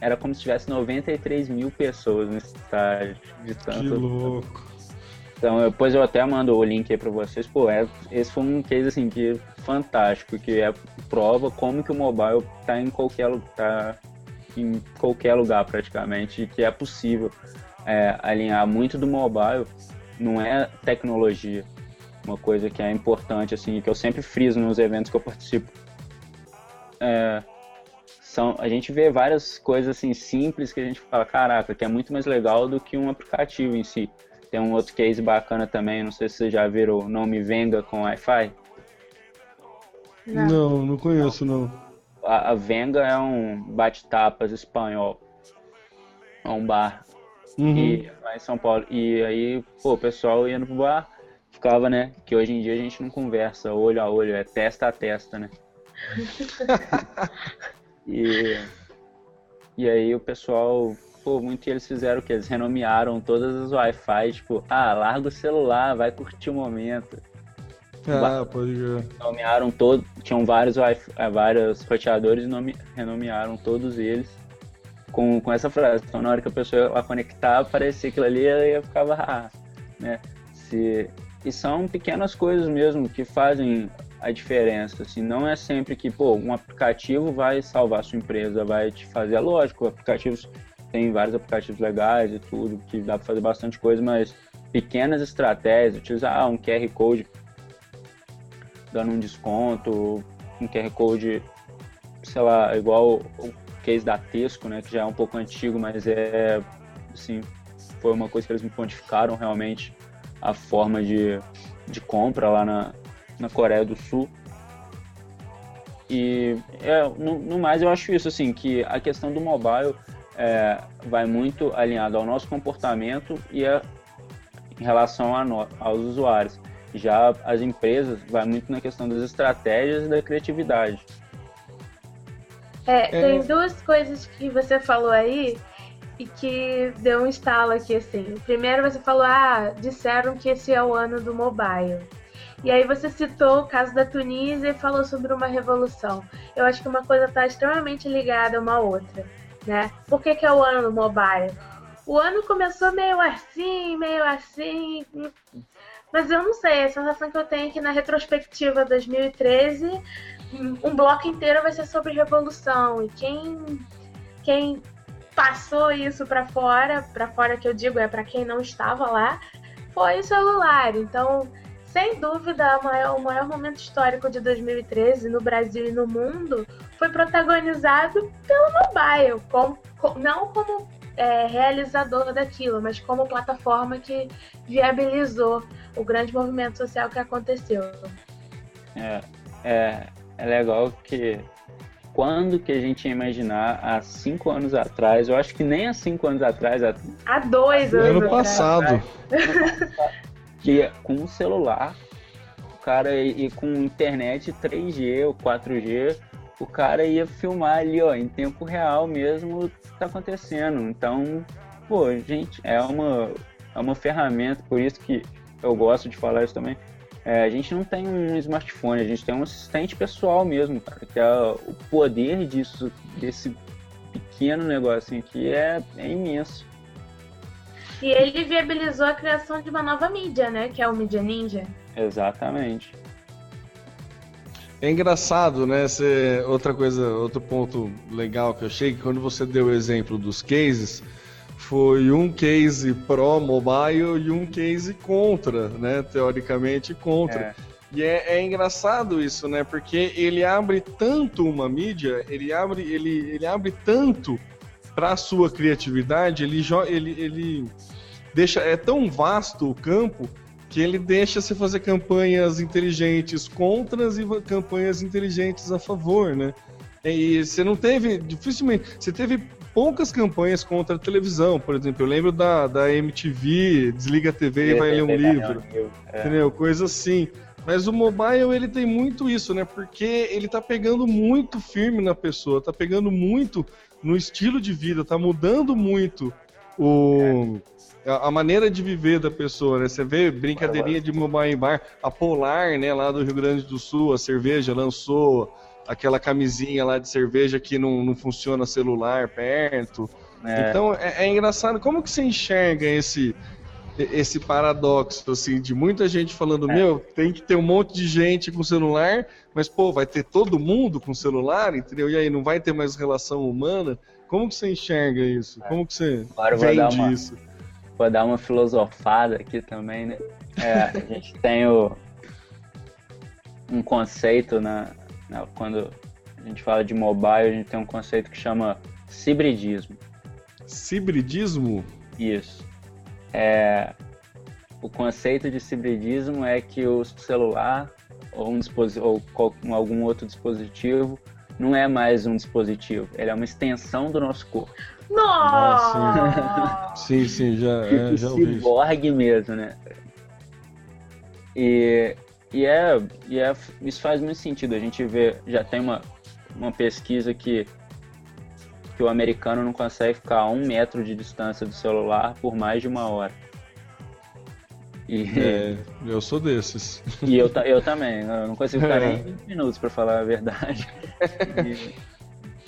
Era como se tivesse 93 mil pessoas no estádio. De tanto... Que louco. Então, depois eu até mando o link aí pra vocês. Pô, é, esse foi um case assim que fantástico, que é prova como que o mobile tá em qualquer, tá em qualquer lugar praticamente, que é possível é, alinhar muito do mobile não é tecnologia. Uma coisa que é importante, assim, que eu sempre friso nos eventos que eu participo. É, são, a gente vê várias coisas assim simples que a gente fala, caraca, que é muito mais legal do que um aplicativo em si. Tem um outro case bacana também, não sei se vocês já viram o Não Me Venga com Wi-Fi. Não. não, não conheço não. A, a Venga é um bate-tapas espanhol. É um bar Uhum. E lá em São Paulo. E aí, pô, o pessoal ia no bar, ficava, né? Que hoje em dia a gente não conversa olho a olho, é testa a testa, né? e, e aí o pessoal, pô, muito eles fizeram o que? Eles renomearam todas as Wi-Fi, tipo, ah, larga o celular, vai curtir o momento. Ah, pode ver. Nomearam todos, tinham vários, vários roteadores e renomearam todos eles com, com essa frase. Então, na hora que a pessoa ia conectar, aparecia aquilo ali, ela ia ficava, ah, né? Se, e são pequenas coisas mesmo que fazem a diferença. Assim, não é sempre que, pô, um aplicativo vai salvar a sua empresa, vai te fazer. Lógico, aplicativos, tem vários aplicativos legais e tudo, que dá para fazer bastante coisa, mas pequenas estratégias, utilizar ah, um QR Code dando um desconto, um QR Code, sei lá, igual case da Tesco, né, que já é um pouco antigo, mas é, assim, foi uma coisa que eles me pontificaram realmente a forma de, de compra lá na, na Coreia do Sul. E é, no, no, mais eu acho isso assim que a questão do mobile é, vai muito alinhado ao nosso comportamento e a, em relação a no, aos usuários. Já as empresas vai muito na questão das estratégias e da criatividade. É, é, tem duas coisas que você falou aí e que deu um estalo aqui, assim. Primeiro você falou, ah, disseram que esse é o ano do mobile. E aí você citou o caso da Tunísia e falou sobre uma revolução. Eu acho que uma coisa está extremamente ligada a uma outra, né? Por que, que é o ano do mobile? O ano começou meio assim, meio assim, mas eu não sei, a sensação que eu tenho é que na retrospectiva 2013 um bloco inteiro vai ser sobre revolução. E quem, quem passou isso para fora, para fora que eu digo é para quem não estava lá, foi o celular. Então, sem dúvida, maior, o maior momento histórico de 2013 no Brasil e no mundo foi protagonizado pelo mobile, com, com, não como é, realizador daquilo, mas como plataforma que viabilizou o grande movimento social que aconteceu. É, é, é legal que quando que a gente ia imaginar há cinco anos atrás, eu acho que nem há cinco anos atrás, há, há dois anos. Ano passado. que com o celular, cara, e, e com internet 3G ou 4G, o cara ia filmar ali, ó, em tempo real mesmo o que tá acontecendo. Então, pô, gente, é uma, é uma ferramenta, por isso que eu gosto de falar isso também. É, a gente não tem um smartphone, a gente tem um assistente pessoal mesmo, cara, que é o poder disso, desse pequeno negocinho aqui é, é imenso. E ele viabilizou a criação de uma nova mídia, né? Que é o Mídia Ninja. Exatamente. É engraçado, né? Cê, outra coisa, outro ponto legal que eu achei, que quando você deu o exemplo dos cases, foi um case pró mobile e um case contra, né? Teoricamente contra. É. E é, é engraçado isso, né? Porque ele abre tanto uma mídia, ele abre, ele, ele abre tanto para a sua criatividade, ele, ele, ele deixa. É tão vasto o campo que ele deixa você fazer campanhas inteligentes contras e campanhas inteligentes a favor, né? E você não teve, dificilmente, você teve poucas campanhas contra a televisão, por exemplo. Eu lembro da, da MTV, desliga a TV e vai ler um livro É. entendeu? Coisa assim. Mas o mobile ele tem muito isso, né? Porque ele tá pegando muito firme na pessoa, tá pegando muito no estilo de vida, tá mudando muito o a, maneira de viver da pessoa, né? Você vê brincadeirinha de mobile bar, a Polar, né, lá do Rio Grande do Sul, a cerveja lançou aquela camisinha lá de cerveja que não, não funciona celular perto. É. Então é, é engraçado como que você enxerga esse esse paradoxo assim de muita gente falando É. meu tem que ter um monte de gente com celular, mas pô vai ter todo mundo com celular, entendeu? E aí não vai ter mais relação humana? Como que você enxerga isso? Como que você Agora eu vou dar vende uma- isso? Vou dar uma filosofada aqui também, né? É, a gente tem o, um conceito na, na- quando a gente fala de mobile, a gente tem um conceito que chama cibridismo. Cibridismo? Isso. É, o conceito de cibridismo é que o celular ou, um ou algum outro dispositivo não é mais um dispositivo, ele é uma extensão do nosso corpo. Nossa! Sim, sim, já, é, já ouvi ciborgue mesmo, né? E, e, é, e é, isso faz muito sentido. A gente vê, já tem uma, uma pesquisa que, que o americano não consegue ficar a um metro de distância do celular por mais de uma hora. E, É, eu sou desses. e eu, eu também, eu não consigo ficar nem 20 minutos para falar a verdade. E-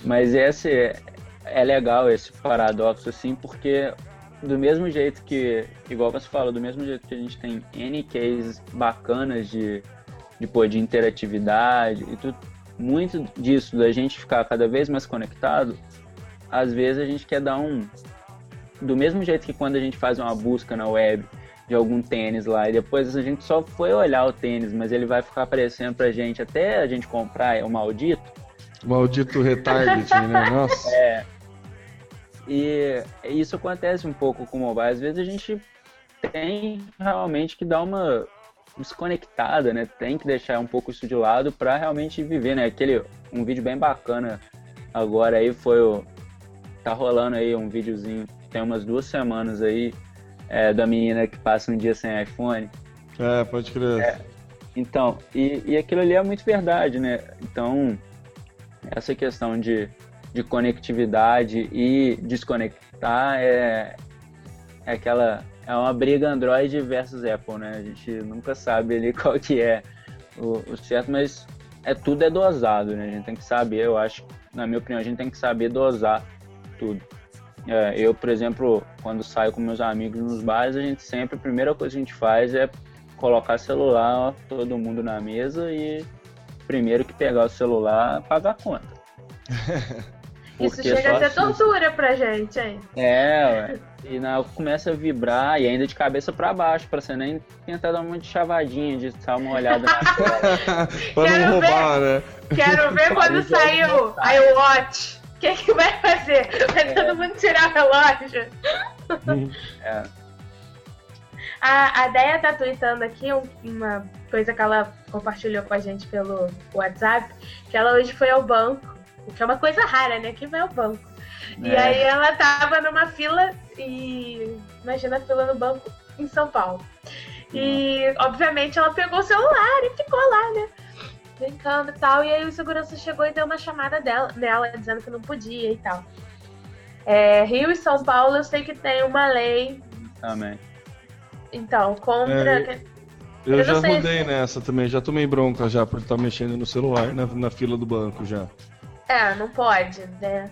mas esse é, é legal esse paradoxo assim, porque do mesmo jeito que, igual você falou, do mesmo jeito que a gente tem N cases bacanas de, de, pô, de interatividade e tudo, muito disso da gente ficar cada vez mais conectado, às vezes a gente quer dar um. Do mesmo jeito que quando a gente faz uma busca na web de algum tênis lá e depois a gente só foi olhar o tênis, mas ele vai ficar aparecendo pra gente até a gente comprar, é o maldito. Maldito retargeting, né? Nossa. E isso acontece um pouco com o mobile. Às vezes a gente tem realmente que dar uma desconectada, né? Tem que deixar um pouco isso de lado para realmente viver, né? Aquele um vídeo bem bacana agora aí foi o tá rolando aí um videozinho tem umas duas semanas aí é, da menina que passa um dia sem iPhone. É, pode crer. Então, e, e aquilo ali é muito verdade, né? Então, essa questão de, de conectividade e desconectar é, é aquela. É uma briga Android versus Apple, né? A gente nunca sabe ali qual que é o, o certo, mas é tudo é dosado, né? A gente tem que saber, eu acho, na minha opinião, a gente tem que saber dosar tudo. É, eu, por exemplo, quando saio com meus amigos nos bares, a gente sempre, a primeira coisa que a gente faz é colocar celular, ó, todo mundo na mesa e primeiro que pegar o celular, pagar a conta. Isso Porque chega a ser assim- tortura pra gente, hein? É, ué. E na hora que começa a vibrar e ainda de cabeça pra baixo, pra você nem tentar dar uma de chavadinha, de dar uma olhada na pra Quero não roubar, né? Quero ver quando sair o iWatch. O que, que vai fazer? Vai todo mundo tirar o relógio? É. A, a Deia tá tweetando aqui um- uma coisa que ela compartilhou com a gente pelo WhatsApp, que ela hoje foi ao banco, o que é uma coisa rara, né? Que vai ao banco. E É. aí ela tava numa fila e. Imagina a fila no banco em São Paulo. E, obviamente, ela pegou o celular e ficou lá, né? Brincando e tal. E aí o segurança chegou e deu uma chamada dela, dela dizendo que não podia e tal. É, Rio e São Paulo, eu sei que tem uma lei. Também. Então, contra. É, Eu, Eu já rodei se- nessa também, já tomei bronca já por estar mexendo no celular na, na fila do banco já. É, não pode, né?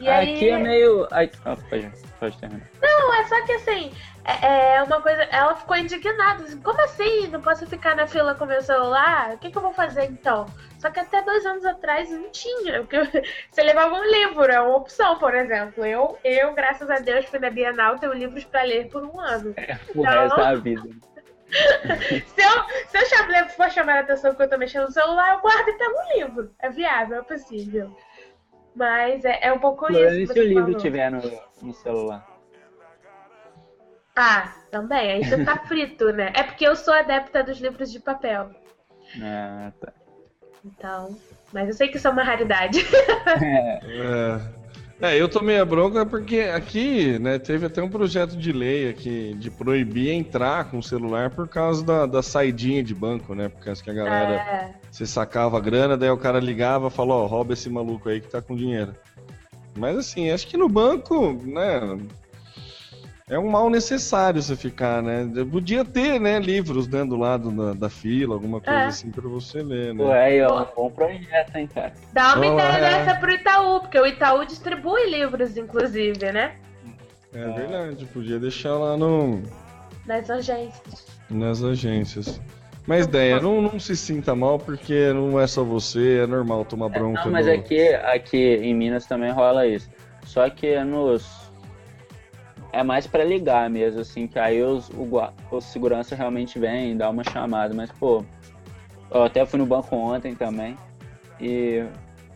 E aí. Aqui é meio. Ai, ah, pode, pode terminar. Não, é só que assim, é, é uma coisa. Ela ficou indignada. assim, Como assim? Não posso ficar na fila com meu celular? O que, que eu vou fazer então? Só que até dois anos atrás não tinha. Porque você levava um livro, é uma opção, por exemplo. Eu, eu graças a Deus, fui na Bienal, tenho livros pra ler por um ano. O Não. resto da vida. Se eu, se eu cham- for chamar a atenção que eu tô mexendo no celular, eu guardo e pego um livro. É viável, é possível. Mas é, é um pouco isso. E se o livro tiver no, no celular? Ah, também. Aí você tá frito, né? É porque eu sou adepta dos livros de papel. Ah, tá. Então. Mas eu sei que isso é uma raridade. É, é, eu tomei a bronca porque aqui, né, teve até um projeto de lei aqui de proibir entrar com o celular por causa da, da saidinha de banco, né? Por causa que a galera, É, você sacava a grana, daí o cara ligava e falou, ó, rouba esse maluco aí que tá com dinheiro. Mas assim, acho que no banco, né, é um mal necessário você ficar, né? Podia ter, né, livros, né, do lado da, da fila, alguma coisa É. assim pra você ler, né? Pô, aí, ó, um bom projeto, hein, cara. dá uma Olá, ideia é. dessa pro Itaú, porque o Itaú distribui livros, inclusive, né? É verdade, podia deixar lá no, Nas agências. nas agências. Mas ideia, não, não se sinta mal porque não é só você, é normal tomar bronca. Não, mas do- aqui, aqui em Minas também rola isso. Só que nos. É mais pra ligar mesmo, assim, que aí os, o, o segurança realmente vem e dá uma chamada. Mas, pô, eu até fui no banco ontem também e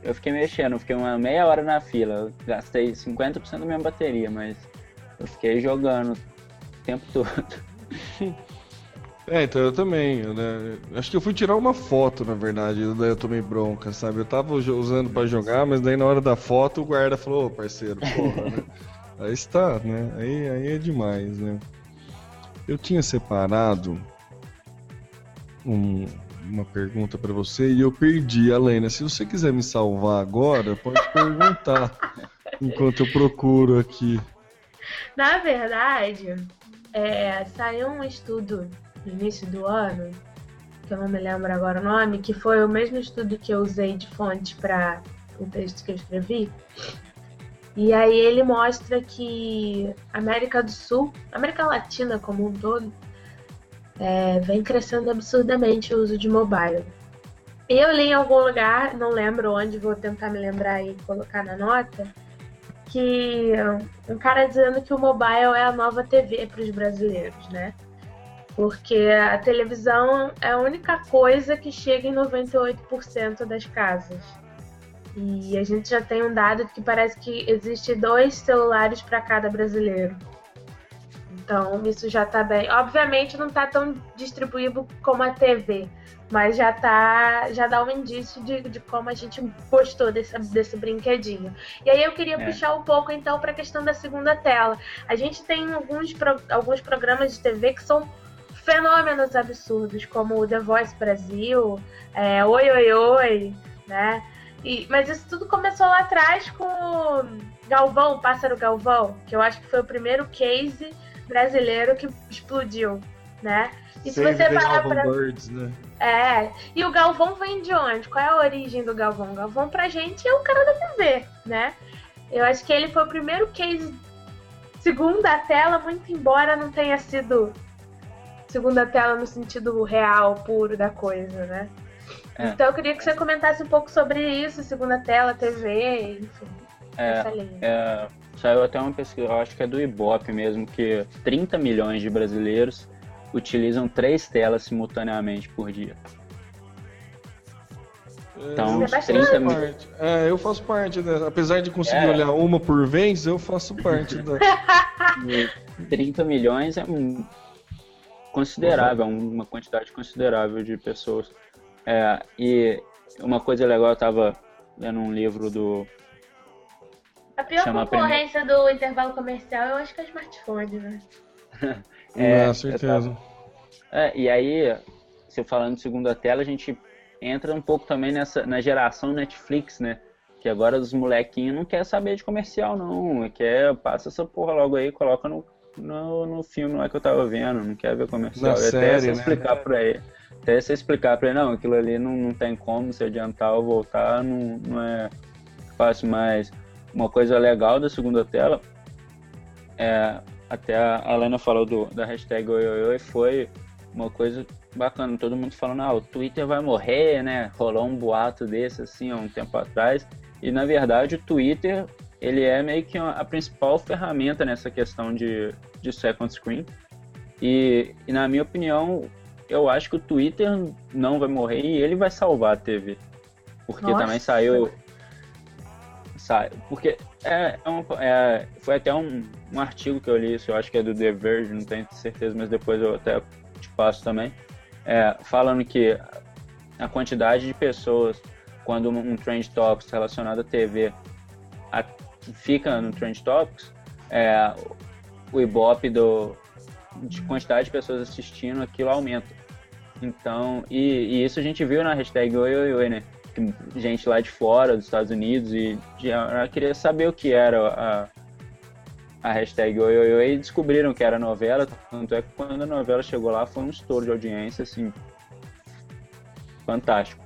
eu fiquei mexendo, fiquei uma meia hora na fila. Eu gastei 50% da minha bateria, mas eu fiquei jogando o tempo todo. É, então eu também, né? Acho que eu fui tirar uma foto, na verdade, daí eu tomei bronca, sabe? Eu tava usando pra jogar, mas daí na hora da foto o guarda falou, ô parceiro, porra, né? Aí está, né? Aí, aí é demais, né? Eu tinha separado um- uma pergunta pra você e eu perdi, Alena. Se você quiser me salvar agora, pode perguntar enquanto eu procuro aqui. Na verdade, é, saiu um estudo no início do ano, que eu não me lembro agora o nome, que foi o mesmo estudo que eu usei de fonte para o texto que eu escrevi. E aí ele mostra que América do Sul, América Latina como um todo, é, vem crescendo absurdamente o uso de mobile. Eu li em algum lugar, não lembro onde, vou tentar me lembrar e colocar na nota, que um cara dizendo que o mobile é a nova TV para os brasileiros, né? Porque a televisão é a única coisa que chega em 98% das casas. E a gente já tem um dado que parece que existe dois celulares para cada brasileiro. Então isso já tá bem. Obviamente não tá tão distribuído como a TV, mas já tá, já dá um indício de, de como a gente gostou desse, desse brinquedinho. E aí eu queria É. puxar um pouco então para a questão da segunda tela. A gente tem alguns, pro- alguns programas de TV que são fenômenos absurdos, como o The Voice Brasil, é, Oi Oi Oi, né? E, mas isso tudo começou lá atrás com o Galvão, o Pássaro Galvão, que eu acho que foi o primeiro case brasileiro que explodiu, né? E se Save você the parar pra... Birds, né? É, e o Galvão vem de onde? Qual é a origem do Galvão? O Galvão pra gente é o cara da TV, né? Eu acho que ele foi o primeiro case segunda tela, muito embora não tenha sido segunda tela no sentido real, puro da coisa, né? É. Então eu queria que você comentasse um pouco sobre isso, segunda tela, TV, enfim, É. É, saiu até uma pesquisa, eu acho que é do Ibope mesmo, que 30 milhões de brasileiros utilizam três telas simultaneamente por dia. Então, eu Isso é faço bastante. parte. É, eu faço parte, né? apesar de conseguir É. olhar uma por vez, eu faço parte da. E 30 milhões é um considerável, uma quantidade considerável de pessoas. É, e uma coisa legal, eu tava lendo um livro do. A pior concorrência do intervalo comercial eu acho que é smartphone, né? É, Ah, certeza. É, e aí, se eu falando de segunda tela, a gente entra um pouco também nessa na geração Netflix, né? Que agora os molequinhos não quer saber de comercial, não. Quer, passa essa porra logo aí, coloca no, no, no filme lá que eu tava vendo, não quer ver comercial. Na e série, até né? explicar pra ele. Até você explicar pra ele, não, aquilo ali não, não tem como se adiantar ou voltar, não, não é fácil, mas uma coisa legal da segunda tela é, até a Helena falou do, da hashtag oioioi, foi uma coisa bacana, todo mundo falando, ah, o Twitter vai morrer, né? Rolou um boato desse assim há um tempo atrás. E na verdade o Twitter ele é meio que a principal ferramenta nessa questão de, de second screen. E, e na minha opinião, eu acho que o Twitter não vai morrer e ele vai salvar a TV. Porque Nossa. também saiu. Sai, porque é, é um- é- foi até um, um artigo que eu li, isso eu acho que é do The Verge, não tenho certeza, mas depois eu até te passo também. É, falando que a quantidade de pessoas, quando um Trend Topics relacionado à TV a- fica no Trend Topics, é, o Ibope do, de quantidade de pessoas assistindo, aquilo aumenta. Então, e, e isso a gente viu na hashtag Oi Oi Oi, né? Que Gente lá de fora, dos Estados Unidos, e já queria saber o que era a, a hashtag Oi Oi Oi e descobriram que era novela. Tanto é que quando a novela chegou lá foi um estouro de audiência, assim, fantástico.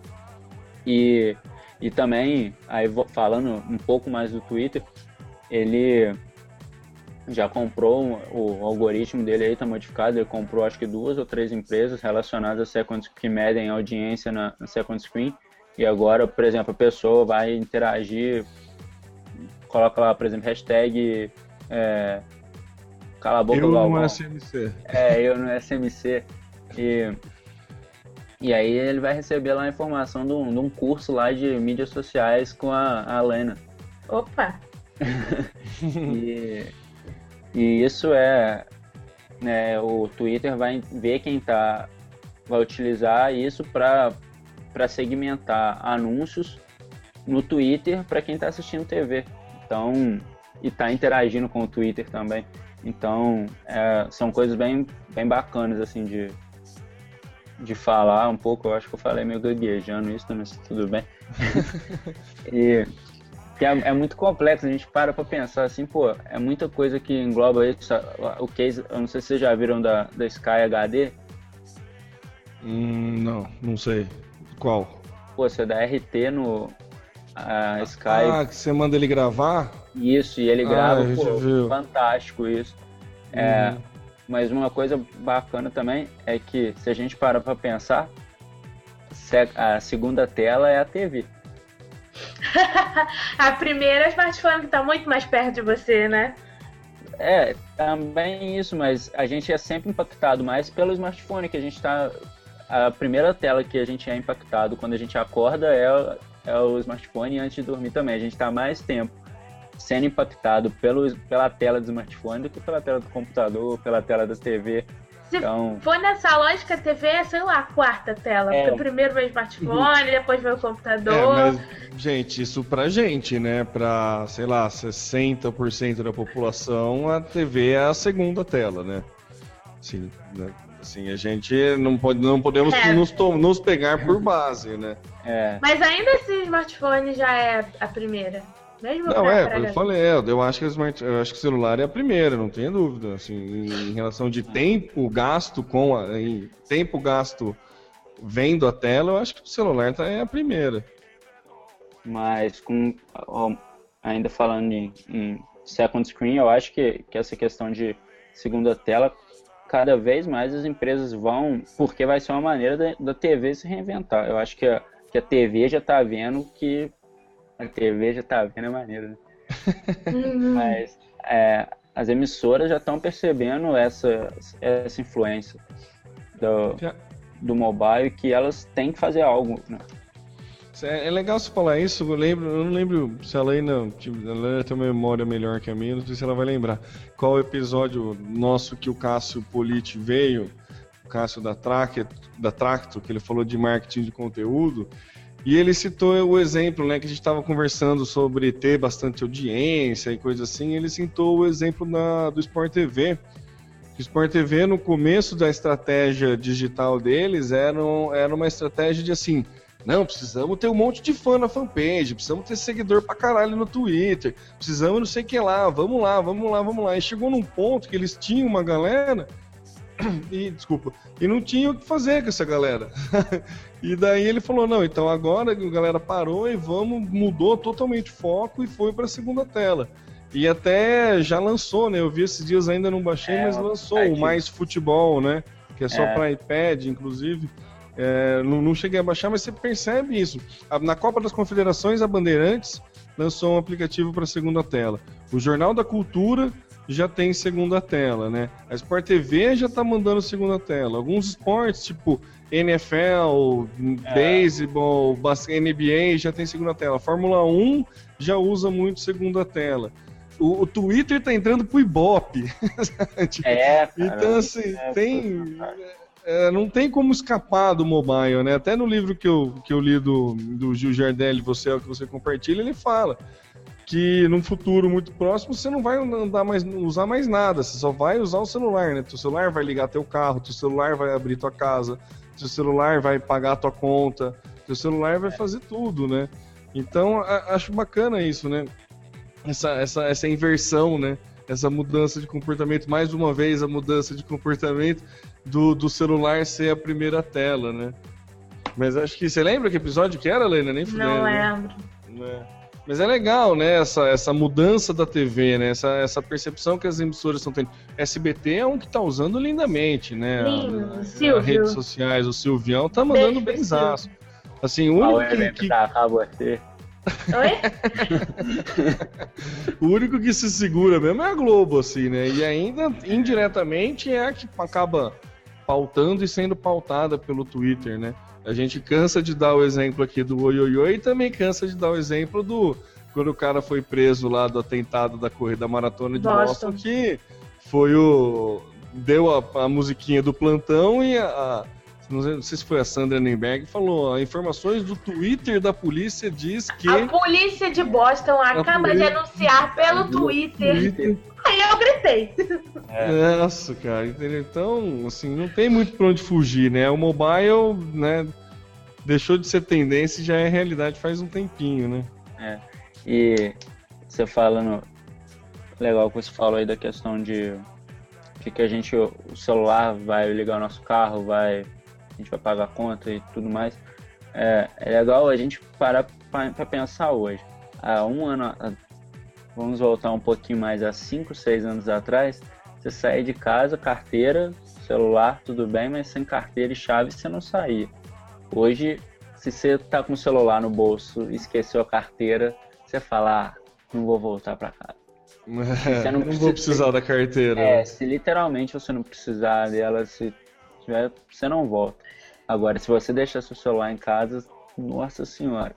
E, e também, aí falando um pouco mais do Twitter, ele já comprou o algoritmo dele aí, tá modificado, ele comprou acho que duas ou três empresas relacionadas a second que medem audiência na, na second screen. E agora, por exemplo, a pessoa vai interagir, coloca lá, por exemplo, hashtag é, cala a boca Eu Galvão. no SMC. É, eu no SMC. E, e aí ele vai receber lá a informação de um, de um curso lá de mídias sociais com a, a Lena. Opa! E, e isso é. Né, o Twitter vai ver quem tá. Vai utilizar isso para segmentar anúncios no Twitter para quem está assistindo TV. Então, e tá interagindo com o Twitter também. Então, é, são coisas bem, bem bacanas, assim, de, de falar um pouco. Eu acho que eu falei meio gaguejando isso, mas tudo bem. e que é, é muito complexo, a gente para pra pensar assim, pô, é muita coisa que engloba isso. O case, eu não sei se vocês já viram da, da Sky HD, Hum, não, não sei. Qual? pô, você dá RT no a Sky, Ah, que você manda ele gravar? isso, e ele Ah, grava, a gente pô, fantástico isso. É, Uhum. Mas uma coisa bacana também é que se a gente para pra pensar, a segunda tela é a TV. A primeira é o smartphone que tá muito mais perto de você, né? É, também isso, mas a gente é sempre impactado mais pelo smartphone, que a gente tá. A primeira tela que a gente é impactado quando a gente acorda é, é o smartphone antes de dormir também. A gente tá mais tempo sendo impactado pelo, pela tela do smartphone do que pela tela do computador, pela tela da TV. Se Então, for nessa lógica, a TV é, sei lá, a quarta tela. É. Porque primeiro vem o smartphone, depois vem o É, computador. mas, gente, isso pra gente, né? Pra, sei lá, 60% da população, a TV é a segunda tela, né? Assim, né? Assim, a gente não, pode, não podemos É. nos, nos pegar por base, né? é, Mas ainda assim, smartphone já é a primeira. Mesmo Não, pra- é, pra eu falei, é, eu acho que o smart, eu acho que o celular é a primeira, não tenha dúvida, assim, em, em relação de tempo gasto com a, em tempo gasto vendo a tela, eu acho que o celular tá, é a primeira. mas com, ó, ainda falando em, em second screen, eu acho que, que essa questão de segunda tela, cada vez mais as empresas vão, porque vai ser uma maneira da, da TV se reinventar. Eu acho que a, que a TV já tá vendo que a TV já tá vendo a maneira, né? Uhum. Mas é, as emissoras já estão percebendo essa, essa influência do, do mobile que elas têm que fazer algo, né? É, é legal você falar isso, eu lembro, eu não lembro se a Leina, tipo, a Leina tem uma memória melhor que a minha, não sei se ela vai lembrar. Qual episódio nosso que o Cássio Politi veio, o Cássio da, Track, da Tracto, que ele falou de marketing de conteúdo, e ele citou o exemplo, né, que a gente estava conversando sobre ter bastante audiência e coisa assim, ele citou o exemplo da, do Sport TV, O Sport TV, no começo da estratégia digital deles, era, um, era uma estratégia de assim, não, precisamos ter um monte de fã na fanpage, precisamos ter seguidor pra caralho no Twitter, precisamos não sei o que lá, vamos lá, vamos lá, vamos lá. E chegou num ponto que eles tinham uma galera e desculpa, e não tinha o que fazer com essa galera. e daí ele falou: "Não, então agora a galera parou e vamos mudou totalmente o foco e foi para a segunda tela". E até já lançou, né? Eu vi esses dias ainda não baixei, é, mas lançou o Mais Futebol, né? Que é só é. para iPad, inclusive. É, não, não, cheguei a baixar, mas você percebe isso. Na Copa das Confederações, a Bandeirantes lançou um aplicativo para segunda tela. O Jornal da Cultura já tem segunda tela, né? A Sport TV já tá mandando segunda tela. Alguns esportes, tipo NFL, é. beisebol, NBA, já tem segunda tela. Fórmula 1 já usa muito segunda tela. O, o Twitter tá entrando pro Ibope. é, cara, então, assim, é, tem. É, não tem como escapar do mobile, né? Até no livro que eu, que eu li do, do Gil Jardelli, você é o que você compartilha, ele fala que num futuro muito próximo você não vai andar mais, usar mais nada, você só vai usar o celular, né? Teu celular vai ligar teu carro, teu celular vai abrir tua casa, teu celular vai pagar tua conta, teu celular vai fazer tudo, né? Então acho bacana isso, né? Essa, essa, essa inversão, né? Essa mudança de comportamento, mais uma vez a mudança de comportamento do, do celular ser a primeira tela, né? Mas acho que você lembra que episódio que era, Lena? Nem fudeu, Não né? lembro. Né? Mas é legal, né, essa, essa mudança da TV, né, essa, essa percepção que as emissoras estão tendo. SBT é um que está usando lindamente, né, Lindo, a, as redes sociais, o Silvião tá mandando benzaço. Assim, o único que... que... Tá, você. Oi? o único que se segura mesmo é a Globo, assim, né, e ainda, indiretamente, é a que acaba pautando e sendo pautada pelo Twitter, né. A gente cansa de dar o exemplo aqui do oi, oi, oi e também cansa de dar o exemplo do quando o cara foi preso lá do atentado da corrida maratona de Boston, Boston que foi o deu a, a musiquinha do plantão e a, a não sei, não sei, se foi a Sandra Nenberg, falou: informações do Twitter da polícia diz que. A polícia de Boston acaba polícia... de anunciar pelo Twitter. Twitter. Aí eu gritei. É. Nossa, cara, entendeu? Então, assim, não tem muito pra onde fugir, né? O mobile, né, deixou de ser tendência e já é realidade faz um tempinho, né? É. E você falando. Legal que você falou aí da questão de que, que a gente, o celular vai ligar o nosso carro, vai a gente vai pagar a conta e tudo mais. É, é legal a gente parar para pensar hoje. Há um ano, vamos voltar um pouquinho mais, há 5, 6 anos atrás, você saía de casa, carteira, celular, tudo bem, mas sem carteira e chave você não saía. Hoje, se você tá com o celular no bolso e esqueceu a carteira, você fala, ah, não vou voltar para casa. Você não, não precisa, vou precisar da carteira. É, se literalmente você não precisar dela, se tiver, você não volta. Agora, se você deixar seu celular em casa, nossa senhora.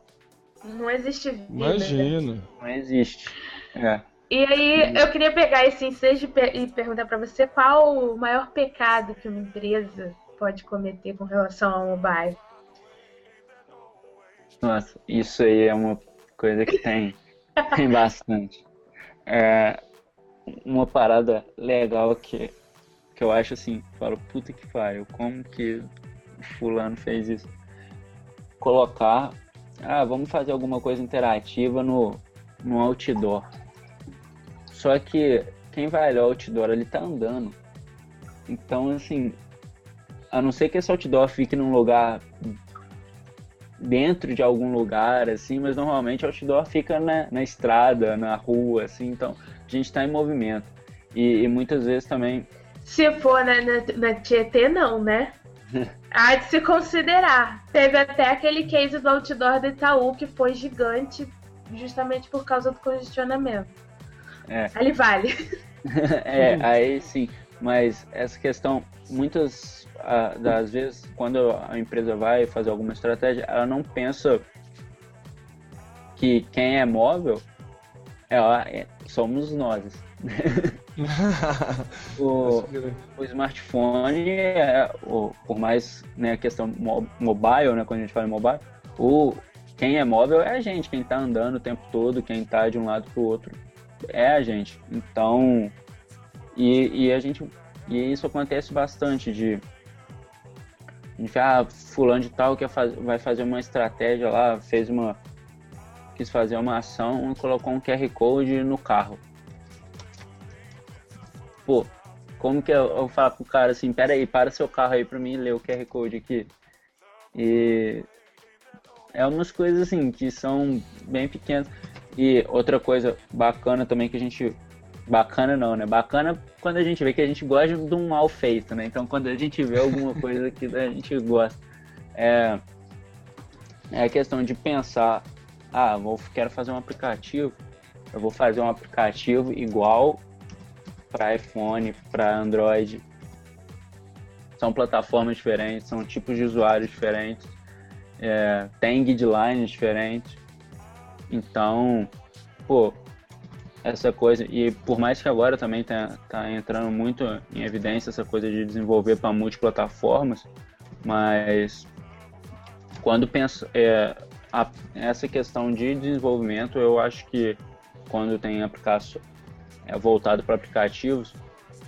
Não existe vida. Imagina. Né? Não existe. É. E aí, eu queria pegar esse ensejo e perguntar para você qual o maior pecado que uma empresa pode cometer com relação ao mobile. Nossa, isso aí é uma coisa que tem, tem bastante. É, uma parada legal que, que eu acho assim, falo, puta que pariu, como que fulano fez isso. Colocar, ah, vamos fazer alguma coisa interativa no, no outdoor. Só que quem vai olhar o outdoor, ele tá andando. Então, assim, a não ser que esse outdoor fique num lugar dentro de algum lugar, assim, mas normalmente o outdoor fica na, na estrada, na rua, assim, então a gente está em movimento. E, e, muitas vezes também. Se for na, na, na Tietê, não, né? Há de se considerar. Teve até aquele case do outdoor do Itaú que foi gigante justamente por causa do congestionamento. É. Ali vale. é, aí sim. Mas essa questão, muitas das vezes, quando a empresa vai fazer alguma estratégia, ela não pensa que quem é móvel é, somos nós. o, o, smartphone, é, o, por mais né, a questão mobile, né, quando a gente fala em mobile, o, quem é móvel é a gente, quem está andando o tempo todo, quem está de um lado para o outro é a gente. Então, e, e, a gente E isso acontece bastante de gente ah, fulano de tal que vai fazer uma estratégia lá, fez uma quis fazer uma ação e colocou um QR Code no carro. Pô, como que eu, eu falo pro cara assim, pera aí, para seu carro aí pra mim ler o QR Code aqui. E é umas coisas assim que são bem pequenas. E outra coisa bacana também que a gente. Bacana não, né? Bacana quando a gente vê que a gente gosta de um mal feito, né? Então quando a gente vê alguma coisa que a gente gosta. É, é a questão de pensar, ah, vou, quero fazer um aplicativo, eu vou fazer um aplicativo igual para iPhone, para Android. São plataformas diferentes, são tipos de usuários diferentes, é, tem guidelines diferentes. Então, pô, essa coisa, e por mais que agora também tá, tá entrando muito em evidência essa coisa de desenvolver para multiplataformas, mas quando penso é, a, essa questão de desenvolvimento, eu acho que quando tem aplicação, é, voltado para aplicativos.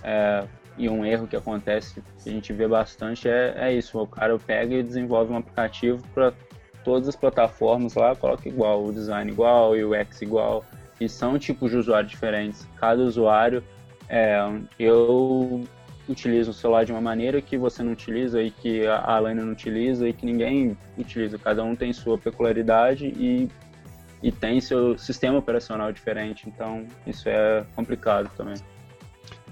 É, e um erro que acontece, que a gente vê bastante, é, é isso: o cara pega e desenvolve um aplicativo para todas as plataformas lá, coloca igual, o design igual, o UX igual, e são tipos de usuários diferentes. Cada usuário, é, eu utilizo o celular de uma maneira que você não utiliza e que a Alana não utiliza e que ninguém utiliza. Cada um tem sua peculiaridade e e tem seu sistema operacional diferente, então isso é complicado também.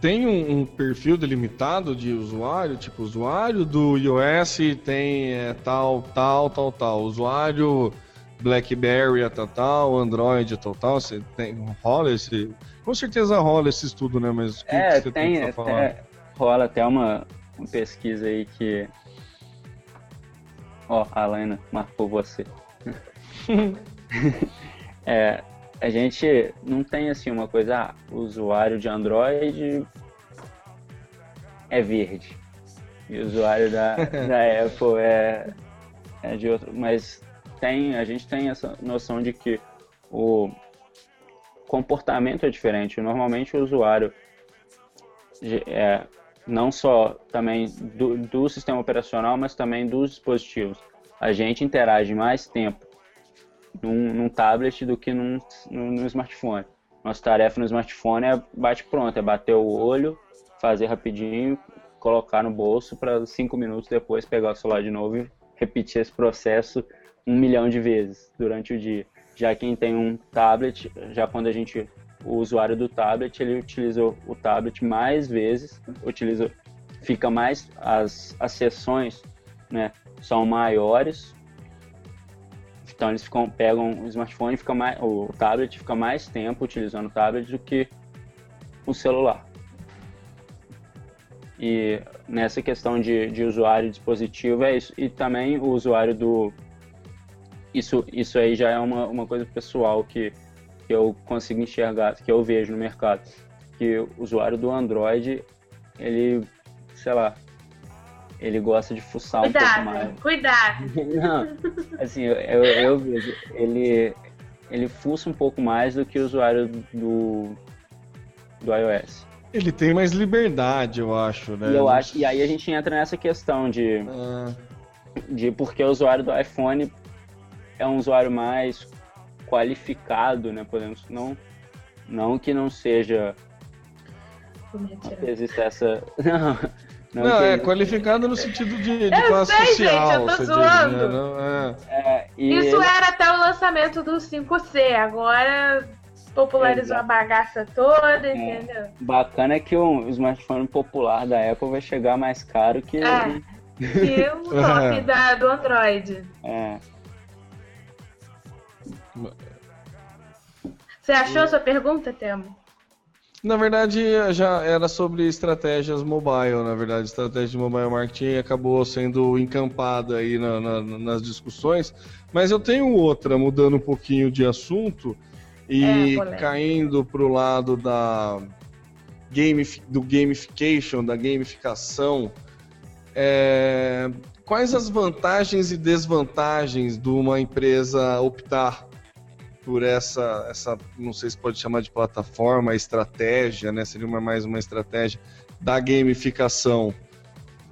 Tem um, um perfil delimitado de usuário, tipo usuário do iOS tem é, tal, tal, tal, tal, usuário BlackBerry é tal, tal, Android é tal, tal, você tem, rola esse... Com certeza rola esse estudo, né, mas o que, é, que você tem, tem falar? É, rola até uma, uma pesquisa aí que... Ó, oh, a Alaina marcou você. é, a gente não tem assim uma coisa, ah, o usuário de Android é verde e o usuário da, da Apple é, é de outro, mas tem, a gente tem essa noção de que o comportamento é diferente. Normalmente o usuário é, não só também do, do sistema operacional, mas também dos dispositivos. A gente interage mais tempo num, num tablet do que num, num, smartphone. Nossa tarefa no smartphone é bate pronto, é bater o olho, fazer rapidinho, colocar no bolso para cinco minutos depois pegar o celular de novo e repetir esse processo um milhão de vezes durante o dia. Já quem tem um tablet, já quando a gente o usuário do tablet ele utiliza o tablet mais vezes, utiliza fica mais as, as sessões, né, são maiores então eles ficam, pegam o smartphone, fica mais, o tablet fica mais tempo utilizando o tablet do que o celular. E nessa questão de, de usuário dispositivo é isso. E também o usuário do. Isso, isso aí já é uma, uma coisa pessoal que, que eu consigo enxergar, que eu vejo no mercado. Que o usuário do Android, ele, sei lá, ele gosta de fuçar cuidado, um pouco mais. Cuidado, Não, assim, eu, eu, eu, vejo, ele, ele fuça um pouco mais do que o usuário do, do iOS. Ele tem mais liberdade, eu acho, né? E, eu acho, e aí a gente entra nessa questão de, ah. de porque o usuário do iPhone é um usuário mais qualificado, né? Podemos não, não que não seja existe essa não, não, não é qualificado no sentido de, de classe sei, social. Gente, eu tô zoando. Diz, né? é. É, Isso era até o lançamento do 5C, agora popularizou Exato. a bagaça toda, é. entendeu? Bacana é que o smartphone popular da Apple vai chegar mais caro que, é, que o top da, do Android. É. Você achou a sua pergunta, Temo? Na verdade, já era sobre estratégias mobile, na verdade, estratégia de mobile marketing acabou sendo encampada aí na, na, nas discussões, mas eu tenho outra, mudando um pouquinho de assunto e é, caindo para o lado da game, do gamification, da gamificação. É, quais as vantagens e desvantagens de uma empresa optar por essa, essa, não sei se pode chamar de plataforma, estratégia, né? Seria uma, mais uma estratégia da gamificação.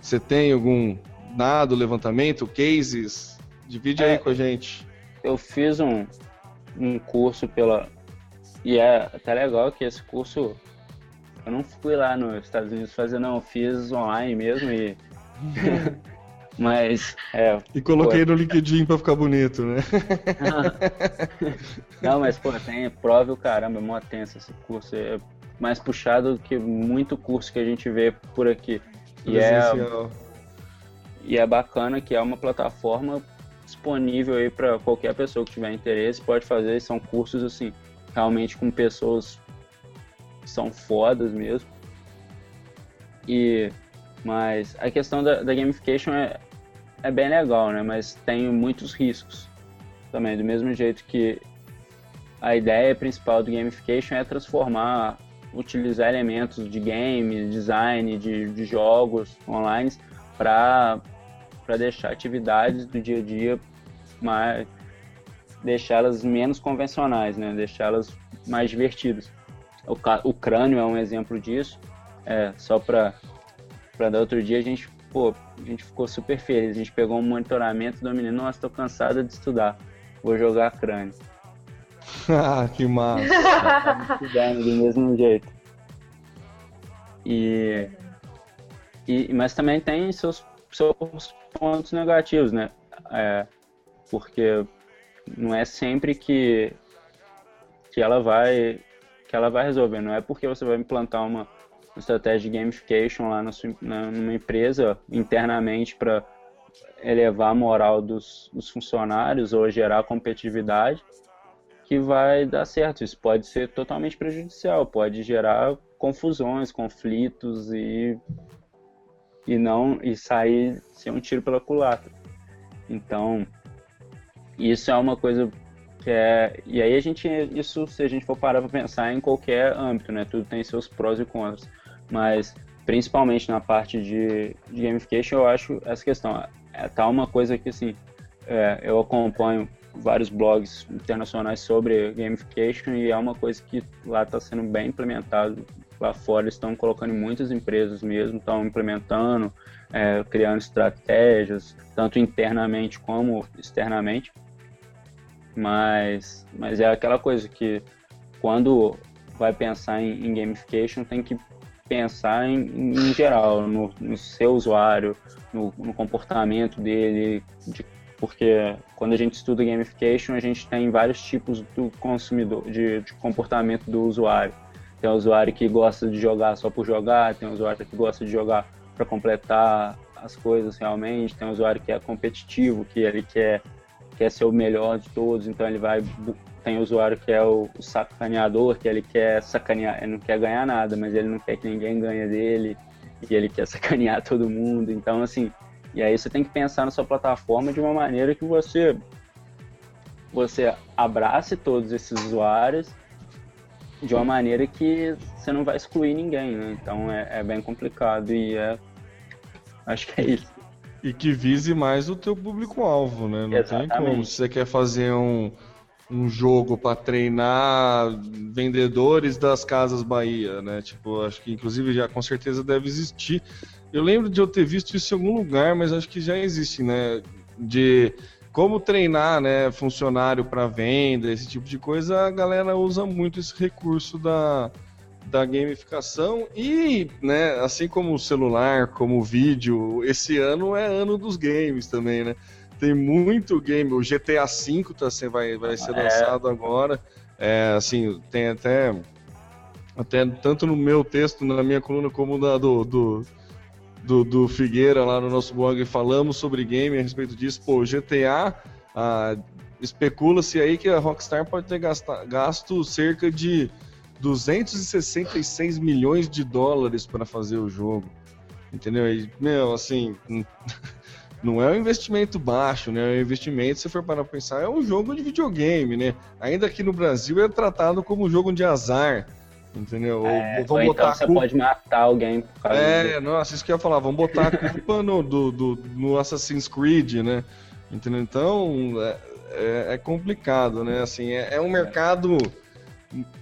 Você tem algum dado, levantamento, cases? Divide É. aí com a gente. Eu fiz um, um curso pela. E é até legal que esse curso. Eu não fui lá nos Estados Unidos fazer, não. Eu fiz online mesmo e. Mas, é. E coloquei no LinkedIn pra ficar bonito, né? Não, mas, pô, tem prova o caramba, é mó tenso esse curso. É mais puxado que muito curso que a gente vê por aqui. E é, e é bacana que é uma plataforma disponível aí para qualquer pessoa que tiver interesse, pode fazer. São cursos, assim, realmente com pessoas que são fodas mesmo. E, mas a questão da, da gamification é, é bem legal, né? Mas tem muitos riscos também. Do mesmo jeito que a ideia principal do gamification é transformar, utilizar elementos de game, design, de, de jogos online para deixar atividades do dia a dia mais deixá-las menos convencionais, né? Deixá-las mais divertidas. O, o crânio é um exemplo disso. É, só para para dar outro dia a gente, pô, a gente ficou super feliz. A gente pegou um monitoramento do menino, nossa, tô cansado de estudar. Vou jogar crânio. ah, que massa. estudando do mesmo jeito. E, e mas também tem seus, seus pontos negativos, né? É, porque não é sempre que que ela vai que ela vai resolver. Não é porque você vai implantar uma estratégia de gamification lá na na, numa empresa internamente para elevar a moral dos, dos funcionários ou gerar competitividade que vai dar certo. Isso pode ser totalmente prejudicial, pode gerar confusões, conflitos e e não e sair ser um tiro pela culatra. Então, isso é uma coisa que é e aí a gente isso se a gente for parar para pensar em qualquer âmbito, né? Tudo tem seus prós e contras, mas principalmente na parte de, de gamification eu acho essa questão é tá uma coisa que assim é, eu acompanho vários blogs internacionais sobre gamification e é uma coisa que lá está sendo bem implementado. Lá fora estão colocando muitas empresas mesmo, estão implementando, é, criando estratégias, tanto internamente como externamente. Mas, mas é aquela coisa que quando vai pensar em, em gamification tem que pensar em, em geral, no, no seu usuário, no, no comportamento dele, de porque quando a gente estuda gamification, a gente tem vários tipos do consumidor, de, de, comportamento do usuário. Tem o usuário que gosta de jogar só por jogar, tem o usuário que gosta de jogar para completar as coisas realmente, tem o usuário que é competitivo, que ele quer, quer ser o melhor de todos, então ele vai. Tem o usuário que é o, o sacaneador, que ele quer sacanear, ele não quer ganhar nada, mas ele não quer que ninguém ganhe dele, e ele quer sacanear todo mundo. Então, assim, e aí você tem que pensar na sua plataforma de uma maneira que você você abrace todos esses usuários de uma maneira que você não vai excluir ninguém, né? Então é, é bem complicado e é acho que é isso. E que vise mais o teu público-alvo, né? Não Exatamente. tem como. Se você quer fazer um, um jogo para treinar vendedores das Casas Bahia, né? Tipo, acho que inclusive já com certeza deve existir. Eu lembro de eu ter visto isso em algum lugar, mas acho que já existe, né? De como treinar, né, funcionário para venda, esse tipo de coisa, a galera usa muito esse recurso da, da gamificação e, né, assim como o celular, como o vídeo, esse ano é ano dos games também, né? Tem muito game, o GTA V tá, vai, vai ser É. lançado agora, é, assim, tem até, até tanto no meu texto, na minha coluna, como na do, do, do, do Figueira lá no nosso blog, falamos sobre game a respeito disso. Pô, o GTA, ah, especula-se aí que a Rockstar pode ter gasta- gasto cerca de 266 milhões de dólares para fazer o jogo. Entendeu? E, meu, assim, não é um investimento baixo, né? É um investimento, se for para pensar, é um jogo de videogame, né? Ainda aqui no Brasil é tratado como um jogo de azar. Entendeu? Ou É, ou botar então você culpa- pode matar alguém por causa é, do... nossa, isso que eu ia falar, vamos botar a culpa no, do, do- no Assassin's Creed, né? Entendeu? Então, é, é- é complicado, né? Assim, é, é um mercado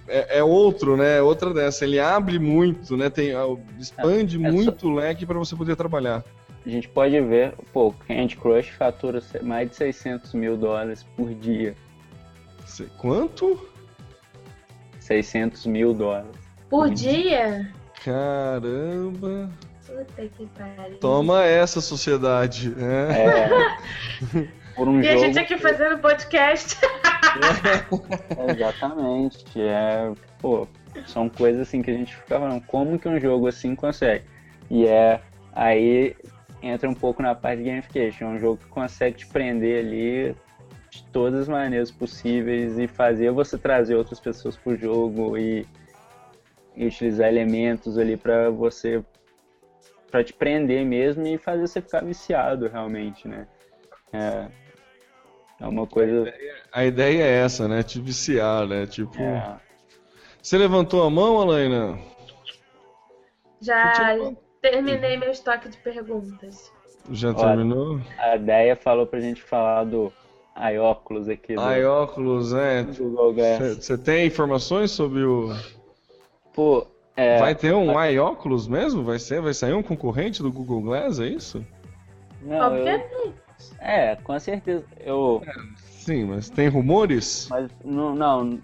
é, é outro, né? Outra dessa. Ele abre muito, né? Tem, expande É, é muito o leque para você poder trabalhar. A gente pode ver, pô, Candy Crush fatura mais de 600 mil dólares por dia. Quanto? 600 mil dólares. Por dia? Caramba! Puta que pariu. Toma essa, sociedade. É, por um E a jogo. gente aqui fazendo podcast. Exatamente. É, pô, são coisas assim que a gente fica falando, como que um jogo assim consegue? E é aí entra um pouco na parte de gamification, é um jogo que consegue te prender ali de todas as maneiras possíveis e fazer você trazer outras pessoas pro jogo e, e utilizar elementos ali para você para te prender mesmo e fazer você ficar viciado realmente, né? É, é uma coisa A ideia é essa, né? Te viciar, né? Tipo. é, Você levantou a mão, Alaina? Já terminei meu estoque de perguntas. Já Olha. terminou? A ideia falou pra gente falar do iOculus aqui do é. Google Glass. Você tem informações sobre o. Pô, é, Vai ter um iOculus mesmo? Vai ser? Vai sair um concorrente do Google Glass, é isso? não, eu, Obviamente. é, com certeza. Eu, Sim, mas tem rumores? mas não, não,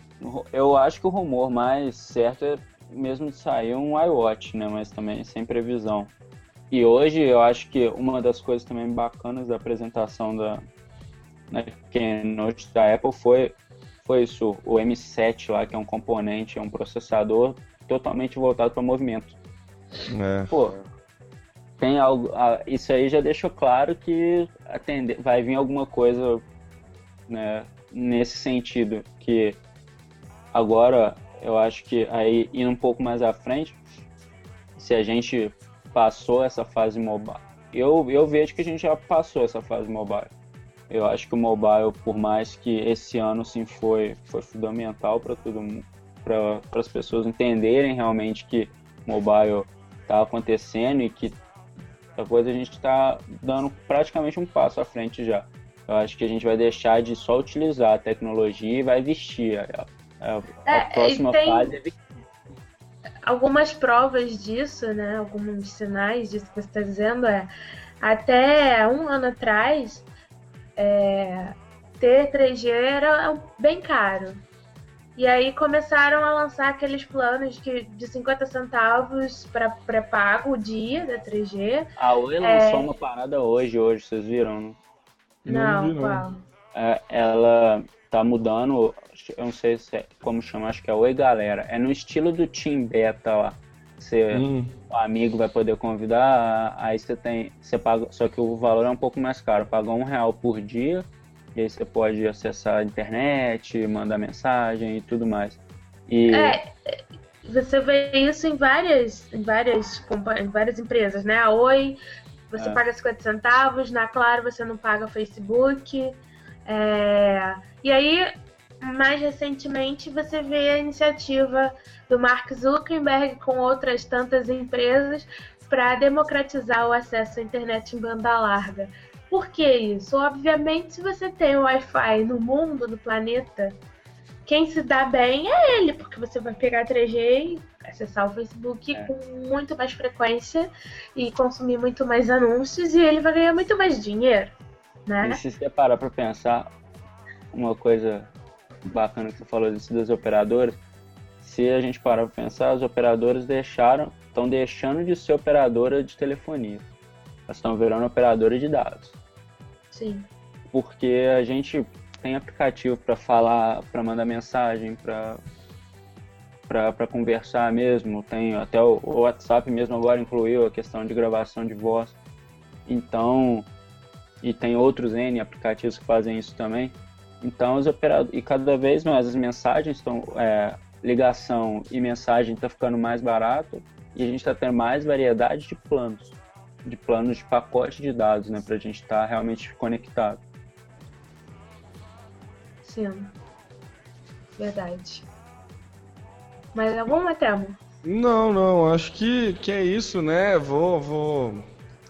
eu acho que o rumor mais certo é mesmo de sair um iWatch, né? Mas também sem previsão. E hoje eu acho que uma das coisas também bacanas da apresentação da na Keynote da Apple foi, foi isso, o M7 lá, que é um componente, é um processador totalmente voltado para movimento. É. Pô, tem algo. Isso aí já deixou claro que atender, vai vir alguma coisa né, nesse sentido. Que agora eu acho que aí indo um pouco mais à frente, se a gente passou essa fase mobile. Eu, eu vejo que a gente já passou essa fase mobile. Eu acho que o mobile, por mais que esse ano sim foi, foi fundamental para todo mundo, para as pessoas entenderem realmente que mobile está acontecendo e que depois a gente está dando praticamente um passo à frente já. Eu acho que a gente vai deixar de só utilizar a tecnologia e vai vestir ela. A, a É, próxima tem- fase é. Algumas provas disso, né? Alguns sinais disso que você está dizendo é até um ano atrás é, ter 3G era bem caro. E aí começaram a lançar aqueles planos que, de 50 centavos para pré-pago o dia da 3G. A Oi lançou uma parada hoje, hoje, vocês viram? Não Não, não. qual? É, ela tá mudando, eu não sei se é, como chama, acho que é Oi Galera. É no estilo do Team Beta lá. Você, Hum, o amigo vai poder convidar, aí você tem, você paga, só que o valor é um pouco mais caro, paga um real por dia, e aí você pode acessar a internet, mandar mensagem e tudo mais. E É, você vê isso em várias, em várias, em várias empresas, né? A Oi, você É. paga 50 centavos, na Claro você não paga Facebook. é, E aí, mais recentemente, você vê a iniciativa do Mark Zuckerberg com outras tantas empresas para democratizar o acesso à internet em banda larga. Por que isso? Obviamente, se você tem Wi-Fi no mundo, no planeta, quem se dá bem é ele, porque você vai pegar 3G e acessar o Facebook É. com muito mais frequência e consumir muito mais anúncios e ele vai ganhar muito mais dinheiro, né? E se você parar para pensar, uma coisa bacana que você falou disso das operadoras, se a gente parar para pensar, as operadoras deixaram, estão deixando de ser operadora de telefonia. Elas estão virando operadora de dados. Sim. Porque a gente tem aplicativo para falar, para mandar mensagem, para para conversar mesmo, tem até o, o WhatsApp mesmo agora incluiu a questão de gravação de voz. Então, e tem outros N aplicativos que fazem isso também. Então, os operadores, e cada vez mais as mensagens estão, é, ligação e mensagem está ficando mais barato e a gente está tendo mais variedade de planos, de planos de pacote de dados, né, para a gente estar realmente conectado. Sim. Verdade. Mais alguma, Temo? Não, não, acho que, que é isso, né? Vou, vou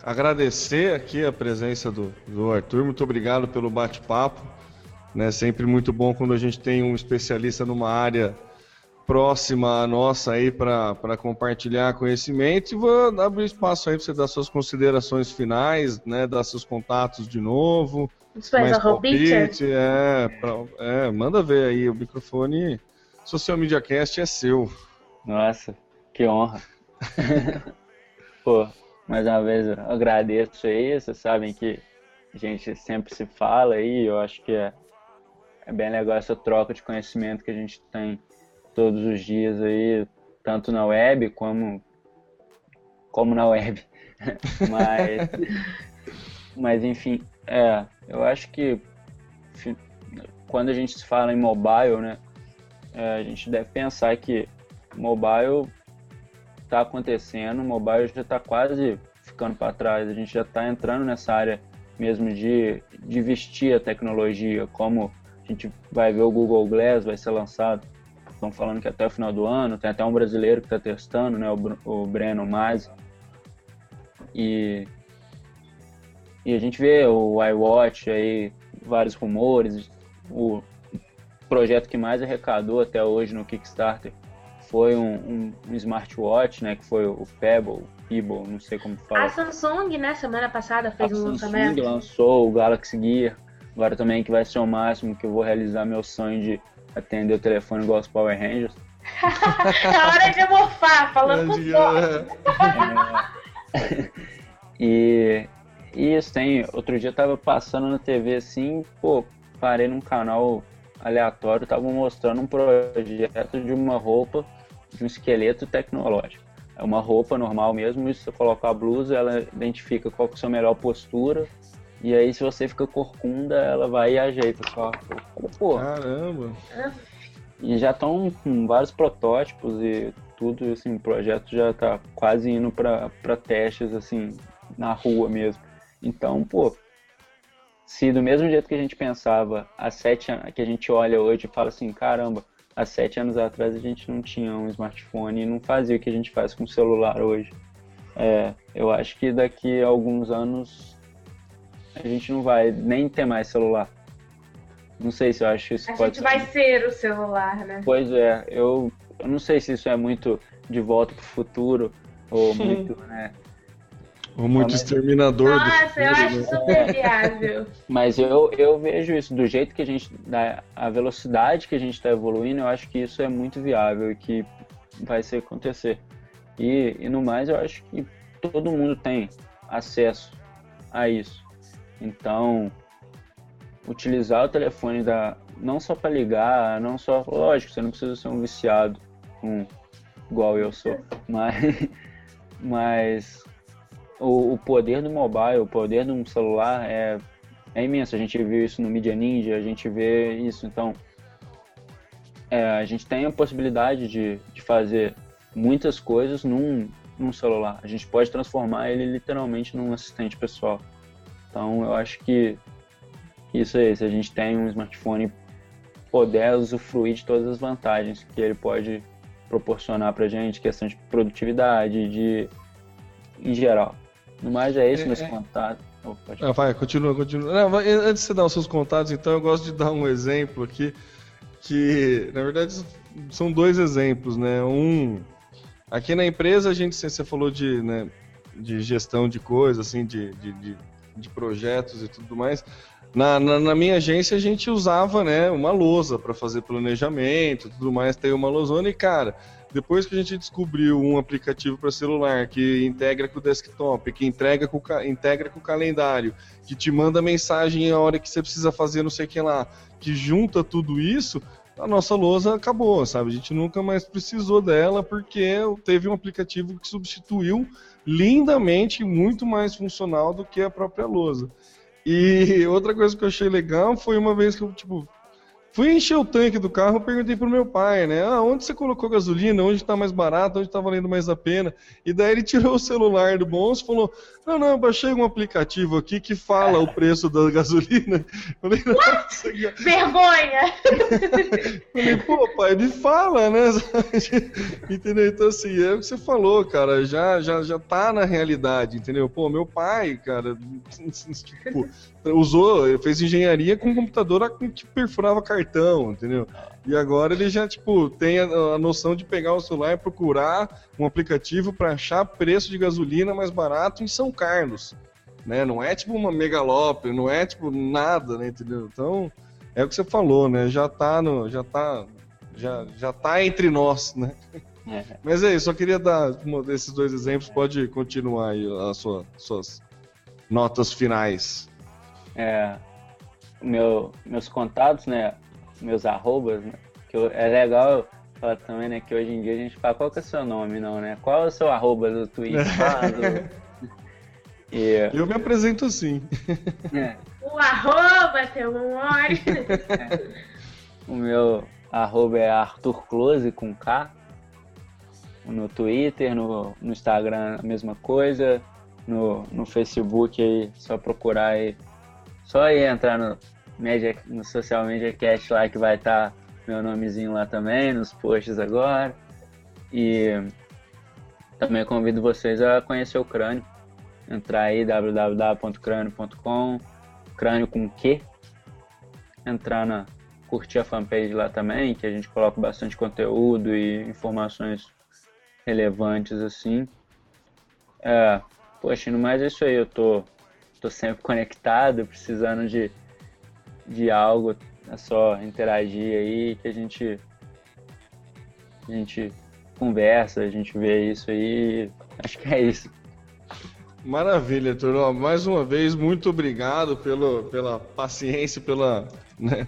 agradecer aqui a presença do, do Arthur. Muito obrigado pelo bate-papo. Né? Sempre muito bom quando a gente tem um especialista numa área próxima à nossa aí para compartilhar conhecimento e vou abrir espaço aí para você dar suas considerações finais, né, dar seus contatos de novo. mais palpite, é, pra, é, manda ver aí, o microfone Social Media Cast é seu. Nossa, que honra. Pô, mais uma vez eu agradeço aí, vocês sabem que a gente sempre se fala aí, eu acho que é, é bem legal essa troca de conhecimento que a gente tem todos os dias aí, tanto na web como, como na web. mas, mas enfim, é, eu acho que quando a gente fala em mobile, né, é, a gente deve pensar que mobile está acontecendo, mobile já está quase ficando para trás, a gente já está entrando nessa área mesmo de, de vestir a tecnologia, como a gente vai ver o Google Glass vai ser lançado estão falando que até o final do ano, tem até um brasileiro que está testando, né, o, o Breno Masi. E, e a gente vê o iWatch aí, vários rumores, o projeto que mais arrecadou até hoje no Kickstarter foi um, um, um smartwatch, né, que foi o Pebble, Pebble, não sei como fala. A Samsung, né, semana passada fez a um Samsung lançamento. lançou o Galaxy Gear, agora também que vai ser o máximo que eu vou realizar meu sonho de atender o telefone igual os Power Rangers. é hora de morfar, falando com. É. e, e isso tem. Outro dia eu tava passando na TV assim, pô, parei num canal aleatório, tava mostrando um projeto de uma roupa, de um esqueleto tecnológico. É uma roupa normal mesmo, e você coloca a blusa, ela identifica qual que é a sua melhor postura, e aí, se você fica corcunda, ela vai e ajeita só. Pô. Caramba! E já estão com vários protótipos e tudo, assim, o projeto já está quase indo para testes, assim, na rua mesmo. Então, pô, se do mesmo jeito que a gente pensava há sete anos, que a gente olha hoje e fala assim, caramba, há sete anos atrás a gente não tinha um smartphone e não fazia o que a gente faz com o celular hoje. É, eu acho que daqui a alguns anos a gente não vai nem ter mais celular. Não sei se eu acho isso A pode gente vai ser o celular, né? Pois é, eu, eu não sei se isso é muito de volta pro futuro ou muito, né? Ou muito Mas- exterminador do Nossa, eu futuro, acho né? super viável. Mas eu, eu vejo isso, do jeito que a gente. Da, a velocidade que a gente está evoluindo, eu acho que isso é muito viável e que vai ser acontecer. E, e no mais, eu acho que todo mundo tem acesso a isso. Então, utilizar o telefone da, não só para ligar, não só. Lógico, você não precisa ser um viciado, um, igual eu sou, mas, mas o, o poder do mobile, o poder de um celular é, é imenso. A gente viu isso no Media Ninja, a gente vê isso. Então, é, a gente tem a possibilidade de, de fazer muitas coisas num, num celular. A gente pode transformar ele literalmente num assistente pessoal. Então, eu acho que isso é isso. A gente tem um smartphone poder usufruir de todas as vantagens que ele pode proporcionar pra gente, questão de produtividade, de em geral. No mais é isso, É, meus é. contatos. Oh, pode- Ah, vai, continua, continua. Não, vai- antes de você dar os seus contatos, então, eu gosto de dar um exemplo aqui, que, na verdade, são dois exemplos, né? Um, aqui na empresa, a gente, você falou de, né, de gestão de coisas, assim, de, de, de, de projetos e tudo mais. Na, na, na minha agência, a gente usava, né, uma lousa para fazer planejamento tudo mais, tem uma lousona e, cara, depois que a gente descobriu um aplicativo para celular que integra com o desktop, que entrega com, integra com o calendário, que te manda mensagem a hora que você precisa fazer não sei o que lá, que junta tudo isso, a nossa lousa acabou, sabe? A gente nunca mais precisou dela porque teve um aplicativo que substituiu lindamente, muito mais funcional do que a própria lousa. E outra coisa que eu achei legal foi uma vez que eu, tipo, fui encher o tanque do carro, perguntei pro meu pai, né? Ah, onde você colocou gasolina? Onde tá mais barato? Onde tá valendo mais a pena? E daí ele tirou o celular do bolso e falou: Não, não, eu baixei um aplicativo aqui que fala o preço da gasolina. Eu falei, nossa, cara." Vergonha! Falei, pô, pai, me fala, né? entendeu? Então, assim, é o que você falou, cara, já, já, já tá na realidade, entendeu? Pô, meu pai, cara, tipo, usou, fez engenharia com computador que perfurava cartão, entendeu? E agora ele já, tipo, tem a, a noção de pegar o celular e procurar um aplicativo para achar preço de gasolina mais barato em São Carlos. Né? Não é tipo uma megalópole, não é tipo nada, né? Entendeu? Então, é o que você falou, né? Já tá no. Já tá. Já, já tá entre nós, né? É. Mas é isso, só queria dar um desses dois exemplos, pode continuar aí as sua, suas notas finais. É, meu, meus contatos, né? Meus arrobas, né? Que eu, é legal falar também, né? Que hoje em dia a gente fala qual que é o seu nome, não, né? Qual é o seu arroba do Twitter? do... e... Eu me apresento assim. É. O arroba, seu memória. É. O meu arroba é Arthur Close com K. No Twitter, no, no Instagram a mesma coisa no, no Facebook aí, só procurar aí. Só aí entrar no, Media, no Social Media Cast lá que vai estar tá meu nomezinho lá também, nos posts agora. E também convido vocês a conhecer o Crânio. Entrar aí www.crânio.com, crânio com Q. Entrar na curtir a fanpage lá também, que a gente coloca bastante conteúdo e informações relevantes assim. É, Poxa, no mais é isso aí, eu tô, tô sempre conectado, precisando de, de algo, é só interagir aí que a gente, a gente conversa, a gente vê isso aí, acho que é isso. Maravilha, Turão. Mais uma vez, muito obrigado pelo, pela paciência, pela. Né,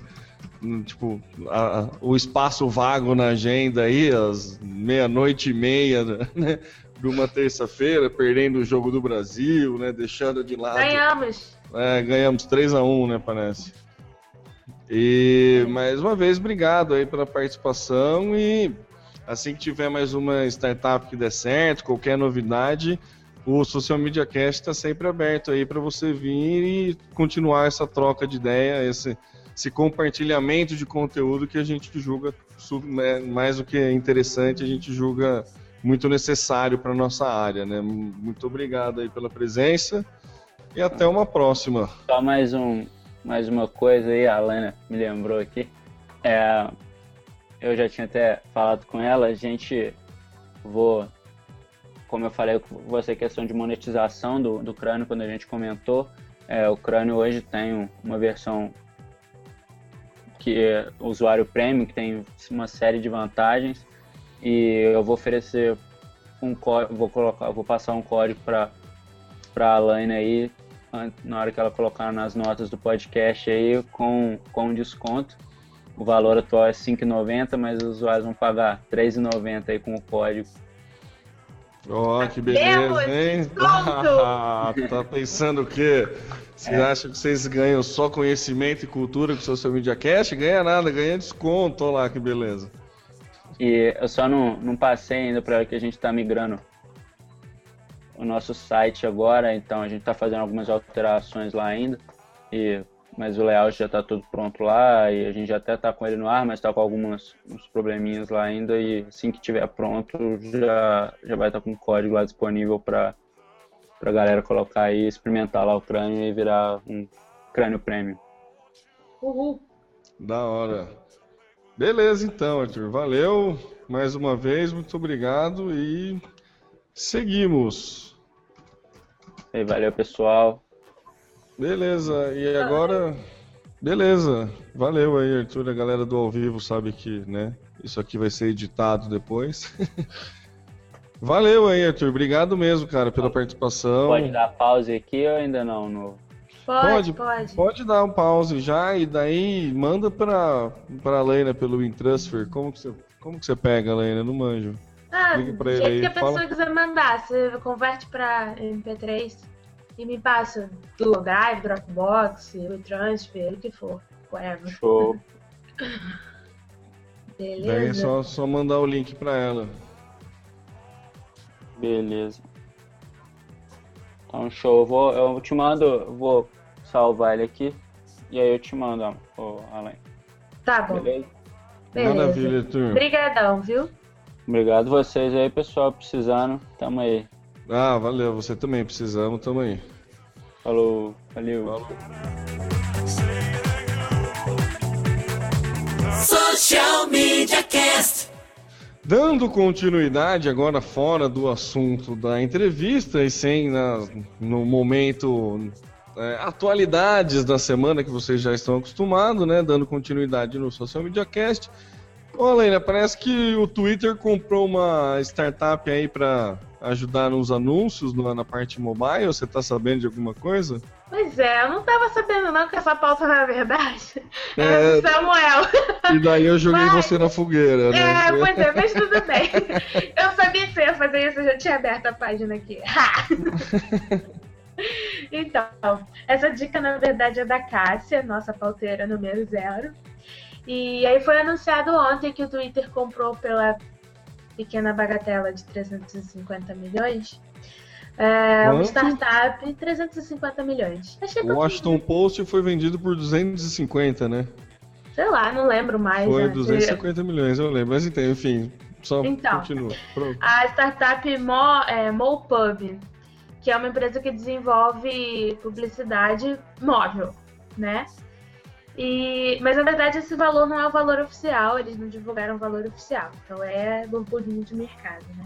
tipo, a, a, o espaço vago na agenda aí, às meia-noite e meia, né? de uma terça-feira, perdendo o jogo do Brasil, né? Deixando de lado. Ganhamos. É, ganhamos 3 a 1 né, parece. E mais uma vez, obrigado aí pela participação e assim que tiver mais uma startup que der certo, qualquer novidade, o Social Media Cast está sempre aberto aí para você vir e continuar essa troca de ideia, esse, esse compartilhamento de conteúdo que a gente julga né, mais do que interessante, a gente julga muito necessário para nossa área, né? Muito obrigado aí pela presença e até uma próxima. Só mais um, mais uma coisa aí, a Alana me lembrou aqui. É, eu já tinha até falado com ela, a gente vou, como eu falei com você, questão de monetização do, do crânio quando a gente comentou. É, o crânio hoje tem uma versão que é usuário premium, que tem uma série de vantagens e eu vou oferecer um código, vou colocar, vou passar um código para para a Laine aí na hora que ela colocar nas notas do podcast aí com com desconto. O valor atual é 5,90, mas os usuários vão pagar 3,90 aí com o código. Ó, oh, que beleza, hein? Tá pensando o quê? Você é. acha que vocês ganham só conhecimento e cultura com o Social Media Cash? Ganha nada, ganha desconto. Olha lá que beleza. E eu só não, não passei ainda para que a gente está migrando o nosso site agora, então a gente está fazendo algumas alterações lá ainda, e, mas o layout já está tudo pronto lá e a gente já até está com ele no ar, mas está com alguns uns probleminhas lá ainda e assim que tiver pronto já, já vai estar tá com o código lá disponível para a galera colocar aí, experimentar lá o crânio e virar um crânio premium. Uhul! Da hora! Beleza, então, Arthur. Valeu mais uma vez, muito obrigado e seguimos. E valeu, pessoal. Beleza, e agora. Beleza, valeu aí, Arthur. A galera do ao vivo sabe que, né? Isso aqui vai ser editado depois. valeu aí, Arthur. Obrigado mesmo, cara, pela participação. Pode dar pause aqui ou ainda não? No... Pode, pode. Pode dar um pause já e daí manda pra, pra Leina pelo WinTransfer. Como que você, como que você pega, Leina? Não manjo. Ah, do jeito aí, que a pessoa fala... quiser mandar. Você converte pra MP3 e me passa Google Drive, Dropbox, WeTransfer, o que for. Whatever. Show. Beleza. Daí é só, só mandar o link pra ela. Beleza. Então, show. Eu, vou, eu te mando, vou salvar ele aqui. E aí eu te mando, ó, Alan. Tá bom. Beleza? Beleza. Maravilha, turma. Obrigadão, viu? Obrigado vocês aí, pessoal. Precisando, tamo aí. Ah, valeu. Você também. Precisamos, tamo aí. Falou. Valeu. Falou. Social Media Cast. Dando continuidade agora fora do assunto da entrevista e sem na, no momento é, atualidades da semana que vocês já estão acostumados, né? Dando continuidade no Social Media Cast. Ô, Helena, parece que o Twitter comprou uma startup aí para ajudar nos anúncios na, parte mobile. Você está sabendo de alguma coisa? Pois é, eu não tava sabendo não que essa pauta na verdade É. é do Samuel. E daí eu joguei Mas- você na fogueira, né? É, pois é, mas tudo bem. Eu sabia que você ia fazer isso, eu já tinha aberto a página aqui. Então, essa dica na verdade é da Cássia, nossa pauteira número zero. E aí foi anunciado ontem que o Twitter comprou pela pequena bagatela de 350 milhões. É, uma startup 350 milhões. Achei O. Washington Post foi vendido por 250, né? Sei lá, não lembro mais. Foi né? 250 milhões, eu lembro. Mas então, enfim, só Então. continua. Pronto. a startup Mo, é, MoPub, que é uma empresa que desenvolve publicidade móvel, né? E, mas na verdade esse valor não é o valor oficial, eles não divulgaram o valor oficial, então é burburinho de mercado, né?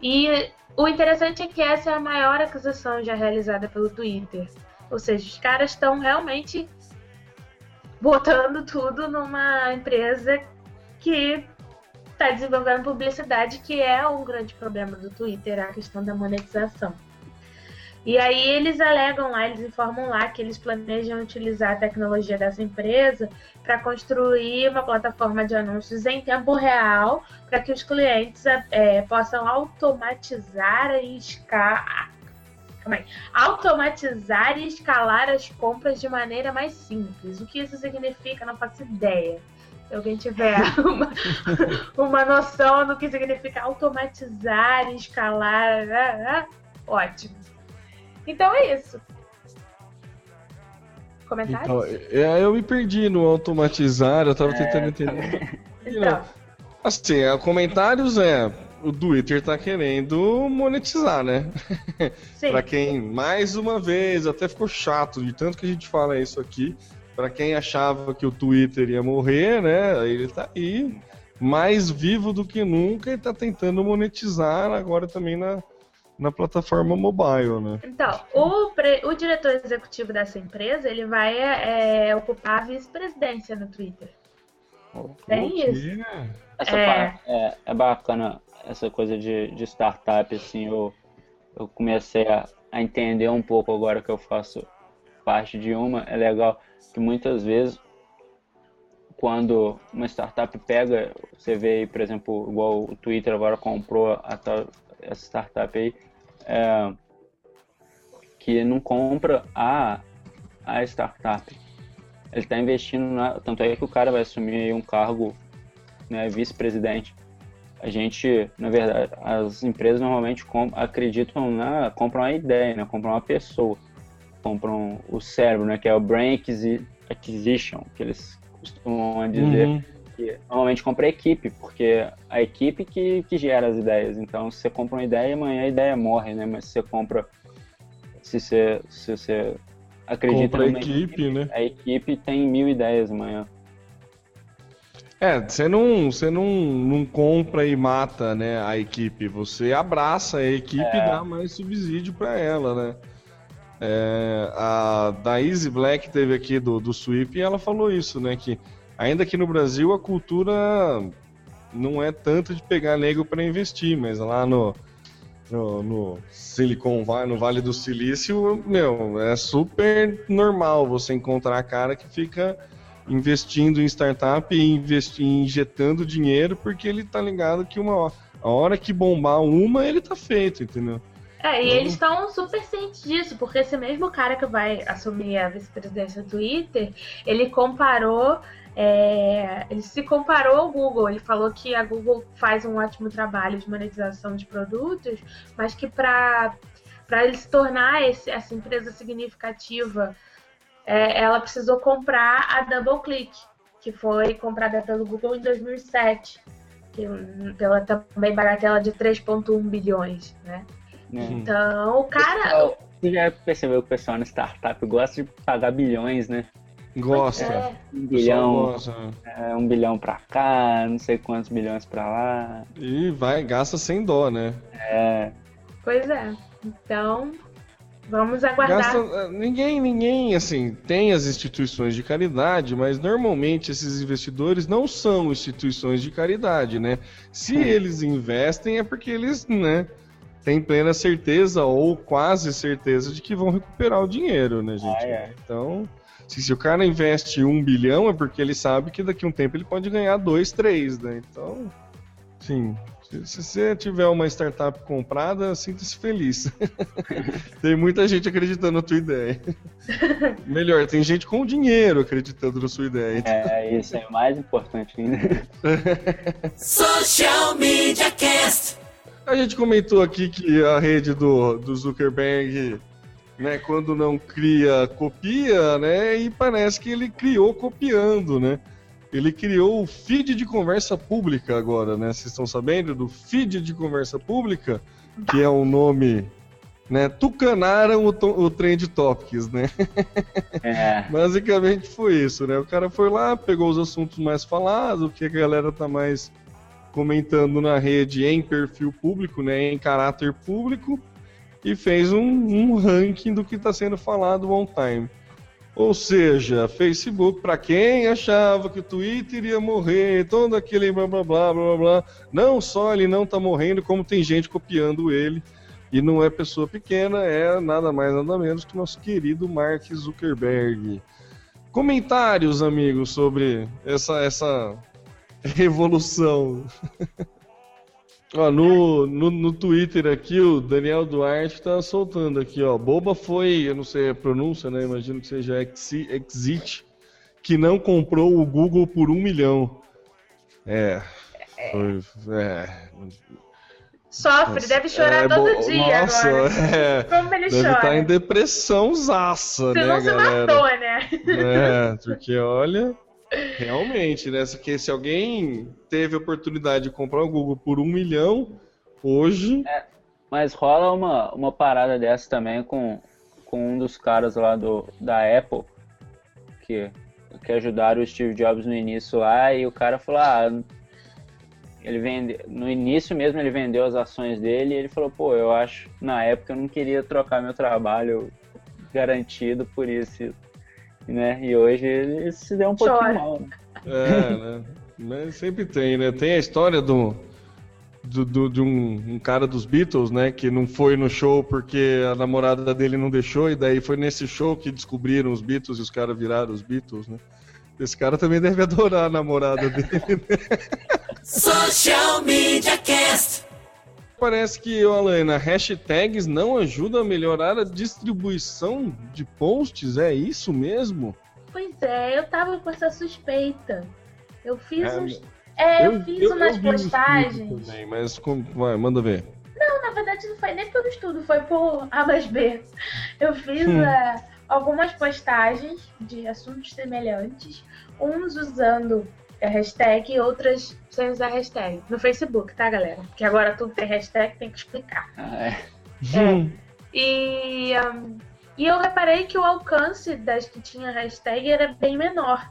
E o interessante é que essa é a maior aquisição já realizada pelo Twitter, ou seja, os caras estão realmente botando tudo numa empresa que está desenvolvendo publicidade, que é um grande problema do Twitter, a questão da monetização. E aí eles alegam lá, eles informam lá que eles planejam utilizar a tecnologia dessa empresa para construir uma plataforma de anúncios em tempo real para que os clientes é, possam automatizar e escalar. Aí. Automatizar e escalar as compras de maneira mais simples. O que isso significa, não faço ideia. Se alguém tiver uma, uma noção do que significa automatizar e escalar, ah, ah, ótimo. Então é isso. Comentários? Então, é, eu me perdi no automatizar, eu tava tentando entender. Então, Assim, é, comentários é. O Twitter tá querendo monetizar, né? sim. Pra quem, mais uma vez, até ficou chato de tanto que a gente fala isso aqui. Pra quem achava que o Twitter ia morrer, né? Ele tá aí, mais vivo do que nunca e tá tentando monetizar agora também na, na plataforma mobile, né? Então, o, pre- o diretor executivo dessa empresa, ele vai é, ocupar a vice-presidência no Twitter. Tem Ok. isso. Essa É. parte é, é bacana, essa coisa de, de startup, assim, eu, eu comecei a, a entender um pouco agora que eu faço parte de uma, é legal que muitas vezes quando uma startup pega, você vê aí, por exemplo, igual o Twitter agora comprou a essa startup aí, é, que não compra a, a startup. Ele está investindo na. Tanto é que o cara vai assumir um cargo né, vice-presidente. A gente, na verdade, as empresas normalmente acreditam na. compram a ideia, né? Compram uma pessoa. Compram o cérebro, né? Que é o brain acquisi- acquisition, que eles costumam dizer. Uhum. Que normalmente compra a equipe, porque a equipe que, que gera as ideias. Então, se você compra uma ideia, amanhã a ideia morre, né? Mas se você compra. Se você, se você acredita Compra a numa equipe, né? a equipe tem mil ideias amanhã. É, você não, você não, não compra e mata, né, a equipe. Você abraça a equipe e dá mais subsídio para ela, né? É, a Daisy Black teve aqui do, do Sweep e ela falou isso, né? Que ainda que no Brasil a cultura não é tanto de pegar nego para investir, mas lá no, no, no Silicon Valley, no Vale do Silício, meu, é super normal você encontrar cara que fica investindo em startup e investi- injetando dinheiro porque ele tá ligado que uma hora, a hora que bombar uma, ele tá feito, entendeu? É, e Uhum. eles estão super cientes disso, porque esse mesmo cara que vai assumir a vice-presidência do Twitter, ele comparou, é, ele se comparou ao Google. Ele falou que a Google faz um ótimo trabalho de monetização de produtos, mas que para ele se tornar esse- essa empresa significativa, é, ela precisou comprar a DoubleClick, que foi comprada pelo Google em 2007, que, pela também bagatela de 3,1 bilhões, né? Né? Então, o cara. Você já percebeu que o pessoal na startup gosta de pagar bilhões, né? Gosta. É. Um bilhão, gosta. é, um bilhão pra cá, não sei quantos bilhões pra lá. E vai, gasta sem dó, né? É, Pois é. Então, vamos aguardar. Gasta, eh, ninguém, ninguém, assim, tem as instituições de caridade, mas normalmente esses investidores não são instituições de caridade, né? Se eles investem é porque eles, né, têm plena certeza ou quase certeza de que vão recuperar o dinheiro, né, gente? Ah, é. Então, se, se o cara investe um bilhão é porque ele sabe que daqui a um tempo ele pode ganhar dois, três, né? Então, sim. Se se você tiver uma startup comprada, sinta-se feliz. tem muita gente acreditando na tua ideia. Melhor, tem gente com dinheiro acreditando na sua ideia. é, isso é o mais importante ainda. Social Media Cast. A gente comentou aqui que a rede do, do Zuckerberg, né, quando não cria, copia, né? E parece que ele criou copiando, né? Ele criou o feed de conversa pública agora, né? Vocês estão sabendo do feed de conversa pública, que é o nome, né? Tucanaram o, o Trend Topics, né? É, Basicamente foi isso, né? O cara foi lá, pegou os assuntos mais falados, o que a galera tá mais comentando na rede em perfil público, né? Em caráter público, e fez um, um ranking do que está sendo falado on time. Ou seja, Facebook, para quem achava que o Twitter ia morrer, todo aquele blá blá blá blá blá, não só ele não tá morrendo, como tem gente copiando ele. E não é pessoa pequena, é nada mais nada menos que o nosso querido Mark Zuckerberg. Comentários, amigos, sobre essa, essa revolução. ó, no, no, no Twitter aqui, o Daniel Duarte tá soltando aqui, ó. Boba foi, eu não sei a pronúncia, né? Imagino que seja Exi- Exit, que não comprou o Google por um milhão. É. Foi, é, Sofre, deve chorar é, todo dia Nossa, agora. é. Como ele Deve chora. estar em depressão zaça, Se né, não se galera? matou, né? É, porque olha, realmente, né? se- Que se alguém teve oportunidade de comprar o Google por um milhão, hoje. mas rola uma, uma parada dessa também com, com um dos caras lá do, da Apple, que, que ajudaram o Steve Jobs no início lá, e o cara falou, ah, ele vende, no início mesmo ele vendeu as ações dele e ele falou, pô, eu acho, na época eu não queria trocar meu trabalho garantido por isso, né? E hoje ele se deu um pouquinho Chora. mal, né? É, né? Mas sempre tem, né? Tem a história do. do- do- de um, um cara dos Beatles, né? Que não foi no show porque a namorada dele não deixou, e daí foi nesse show que descobriram os Beatles e os caras viraram os Beatles, né? Esse cara também deve adorar a namorada dele. Social Media Cast. Parece que, Alana, hashtags não ajudam a melhorar a distribuição de posts, é isso mesmo? Pois é, eu tava com essa suspeita. Eu fiz É, uns. É, eu, fiz eu- umas eu postagens. Também, mas como- vai, manda ver. Não, na verdade não foi nem pelo estudo, foi por A mais B. Eu fiz Hum. é, algumas postagens de assuntos semelhantes, uns usando a hashtag e outras sem usar hashtag. No Facebook, tá, galera? Porque agora tudo tem hashtag, tem que explicar. Ah, é. Hum, E, ahn, e eu reparei que o alcance das que tinha hashtag era bem menor.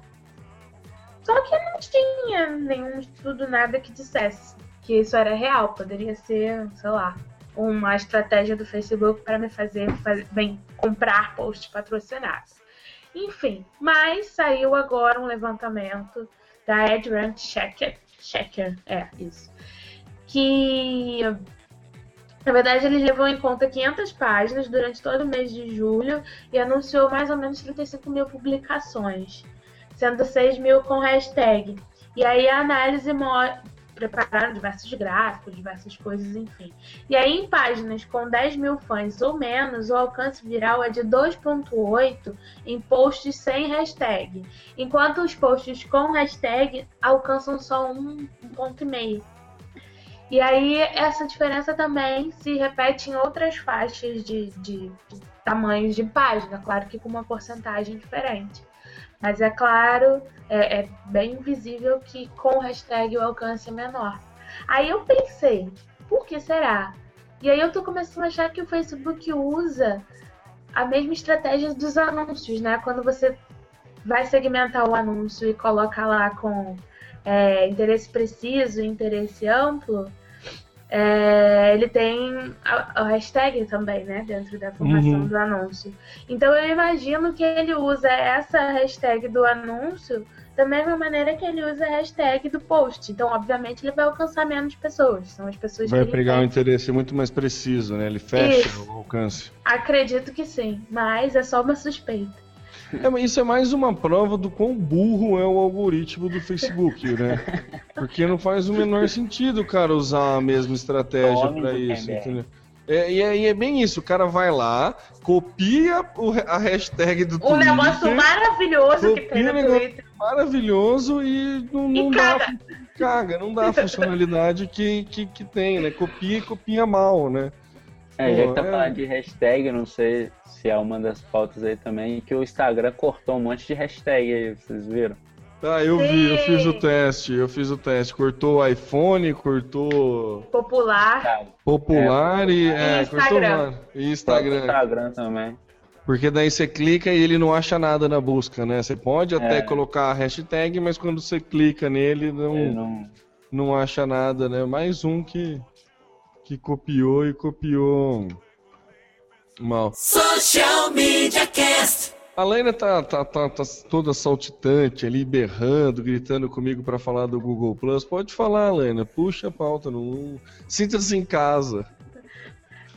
Só que não tinha nenhum estudo, nada que dissesse que isso era real. Poderia ser, sei lá, uma estratégia do Facebook para me fazer, faz- bem, comprar posts patrocinados. Enfim, mas saiu agora um levantamento da EdRank Checker, Checker, é isso, que na verdade, ele levou em conta 500 páginas durante todo o mês de julho e anunciou mais ou menos 35 mil publicações, sendo 6 mil com hashtag. E aí a análise prepararam diversos gráficos, diversas coisas, enfim. E aí em páginas com 10 mil fãs ou menos, o alcance viral é de 2.8 em posts sem hashtag, enquanto os posts com hashtag alcançam só 1.5. E aí essa diferença também se repete em outras faixas de, de- de tamanhos de página, claro que com uma porcentagem diferente. Mas é claro, é, é bem visível que com hashtag o alcance é menor. Aí eu pensei, por que será? E aí eu tô começando a achar que o Facebook usa a mesma estratégia dos anúncios, né? Quando você vai segmentar o anúncio e coloca lá com é, interesse preciso, interesse amplo, é, ele tem a, a, hashtag também, né, dentro da formação uhum. do anúncio. Então eu imagino que ele usa essa hashtag do anúncio da mesma maneira que ele usa a hashtag do post. Então, obviamente, ele vai alcançar menos pessoas. São as pessoas vai pegar um interesse muito mais preciso, né? Ele fecha Isso. o alcance. Acredito que sim, mas é só uma suspeita. É, isso é mais uma prova do quão burro é o algoritmo do Facebook, né? Porque não faz o menor sentido o cara usar a mesma estratégia para isso, entendeu? É, e, é, e, é, bem isso, o cara vai lá, copia o, a hashtag do Twitter. Um negócio maravilhoso que tem no Twitter. Maravilhoso e não, não e dá. Caga. caga, não dá a funcionalidade que, que, que tem, né? Copia e copia mal, né? É, já que tá é... falando de hashtag, não sei se é uma das pautas aí também, que o Instagram cortou um monte de hashtag aí, vocês viram? Ah, eu vi, eu fiz o teste, eu fiz o teste. Cortou o iPhone, cortou. Popular. Popular é, e. É, Instagram. Cortou, e Instagram. Instagram também. Porque daí você clica e ele não acha nada na busca, né? Você pode até é. colocar a hashtag, mas quando você clica nele, não, não... não acha nada, né? Mais um que, que copiou e copiou mal. Social Media Cast. A Lena tá, tá, tá, tá, toda saltitante ali, berrando, gritando comigo para falar do Google Plus. Pode falar, Lena, puxa a pauta. Não... Sinta-se em casa.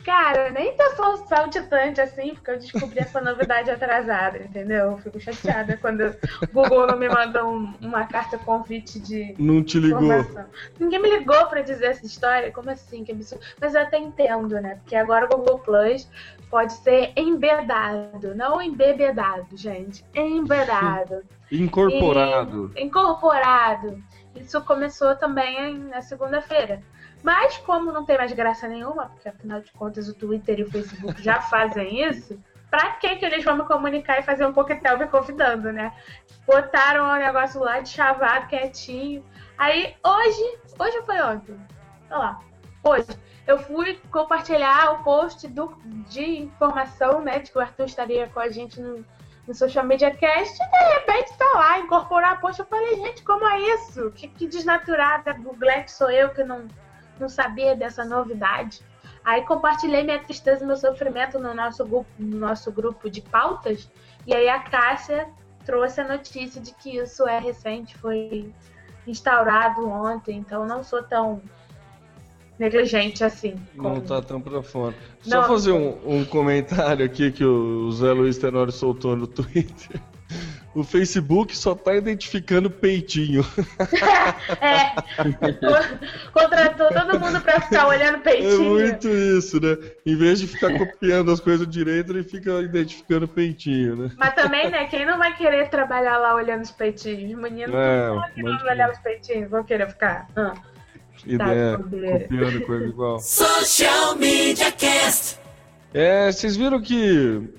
Cara, nem tô tão saltitante assim, porque eu descobri essa novidade atrasada, entendeu? Eu fico chateada quando o Google não me mandou um, uma carta convite de. Não te ligou. Informação. Ninguém me ligou para dizer essa história. Como assim? Que absurdo. Mas eu até entendo, né? Porque agora o Google Plus pode ser embedado, não embebedado, gente. Embedado. incorporado. E, incorporado. Isso começou também na segunda-feira. Mas como não tem mais graça nenhuma, porque afinal de contas o Twitter e o Facebook já fazem isso, pra que que eles vão me comunicar e fazer um coquetel me convidando, né? Botaram o negócio lá de chavado, quietinho. Aí hoje, hoje foi ontem, olha lá, hoje, eu fui compartilhar o post do, de informação, né, de que o Arthur estaria com a gente no, no Social Media Cast e de repente tá lá, incorporar a post. Eu falei, gente, como é isso? Que, que desnaturada, Google sou eu que não, não sabia dessa novidade. Aí compartilhei minha tristeza e meu sofrimento no nosso, grupo, no nosso grupo de pautas. E aí a Cássia trouxe a notícia de que isso é recente, foi instaurado ontem, então não sou tão negligente assim. Como... Não tá tão pra fora. Só fazer um, um, comentário aqui que o Zé Luiz Tenório soltou no Twitter. O Facebook só tá identificando peitinho. é. Contratou todo mundo pra ficar olhando peitinho. É muito isso, né? Em vez de ficar copiando as coisas direito, ele fica identificando peitinho, né? Mas também, né? Quem não vai querer trabalhar lá olhando os peitinhos? Os meninos é, não vão querer olhar os peitinhos, vão querer ficar. Ah ideia, copiando coisa igual. Social Media Cast. É, vocês viram que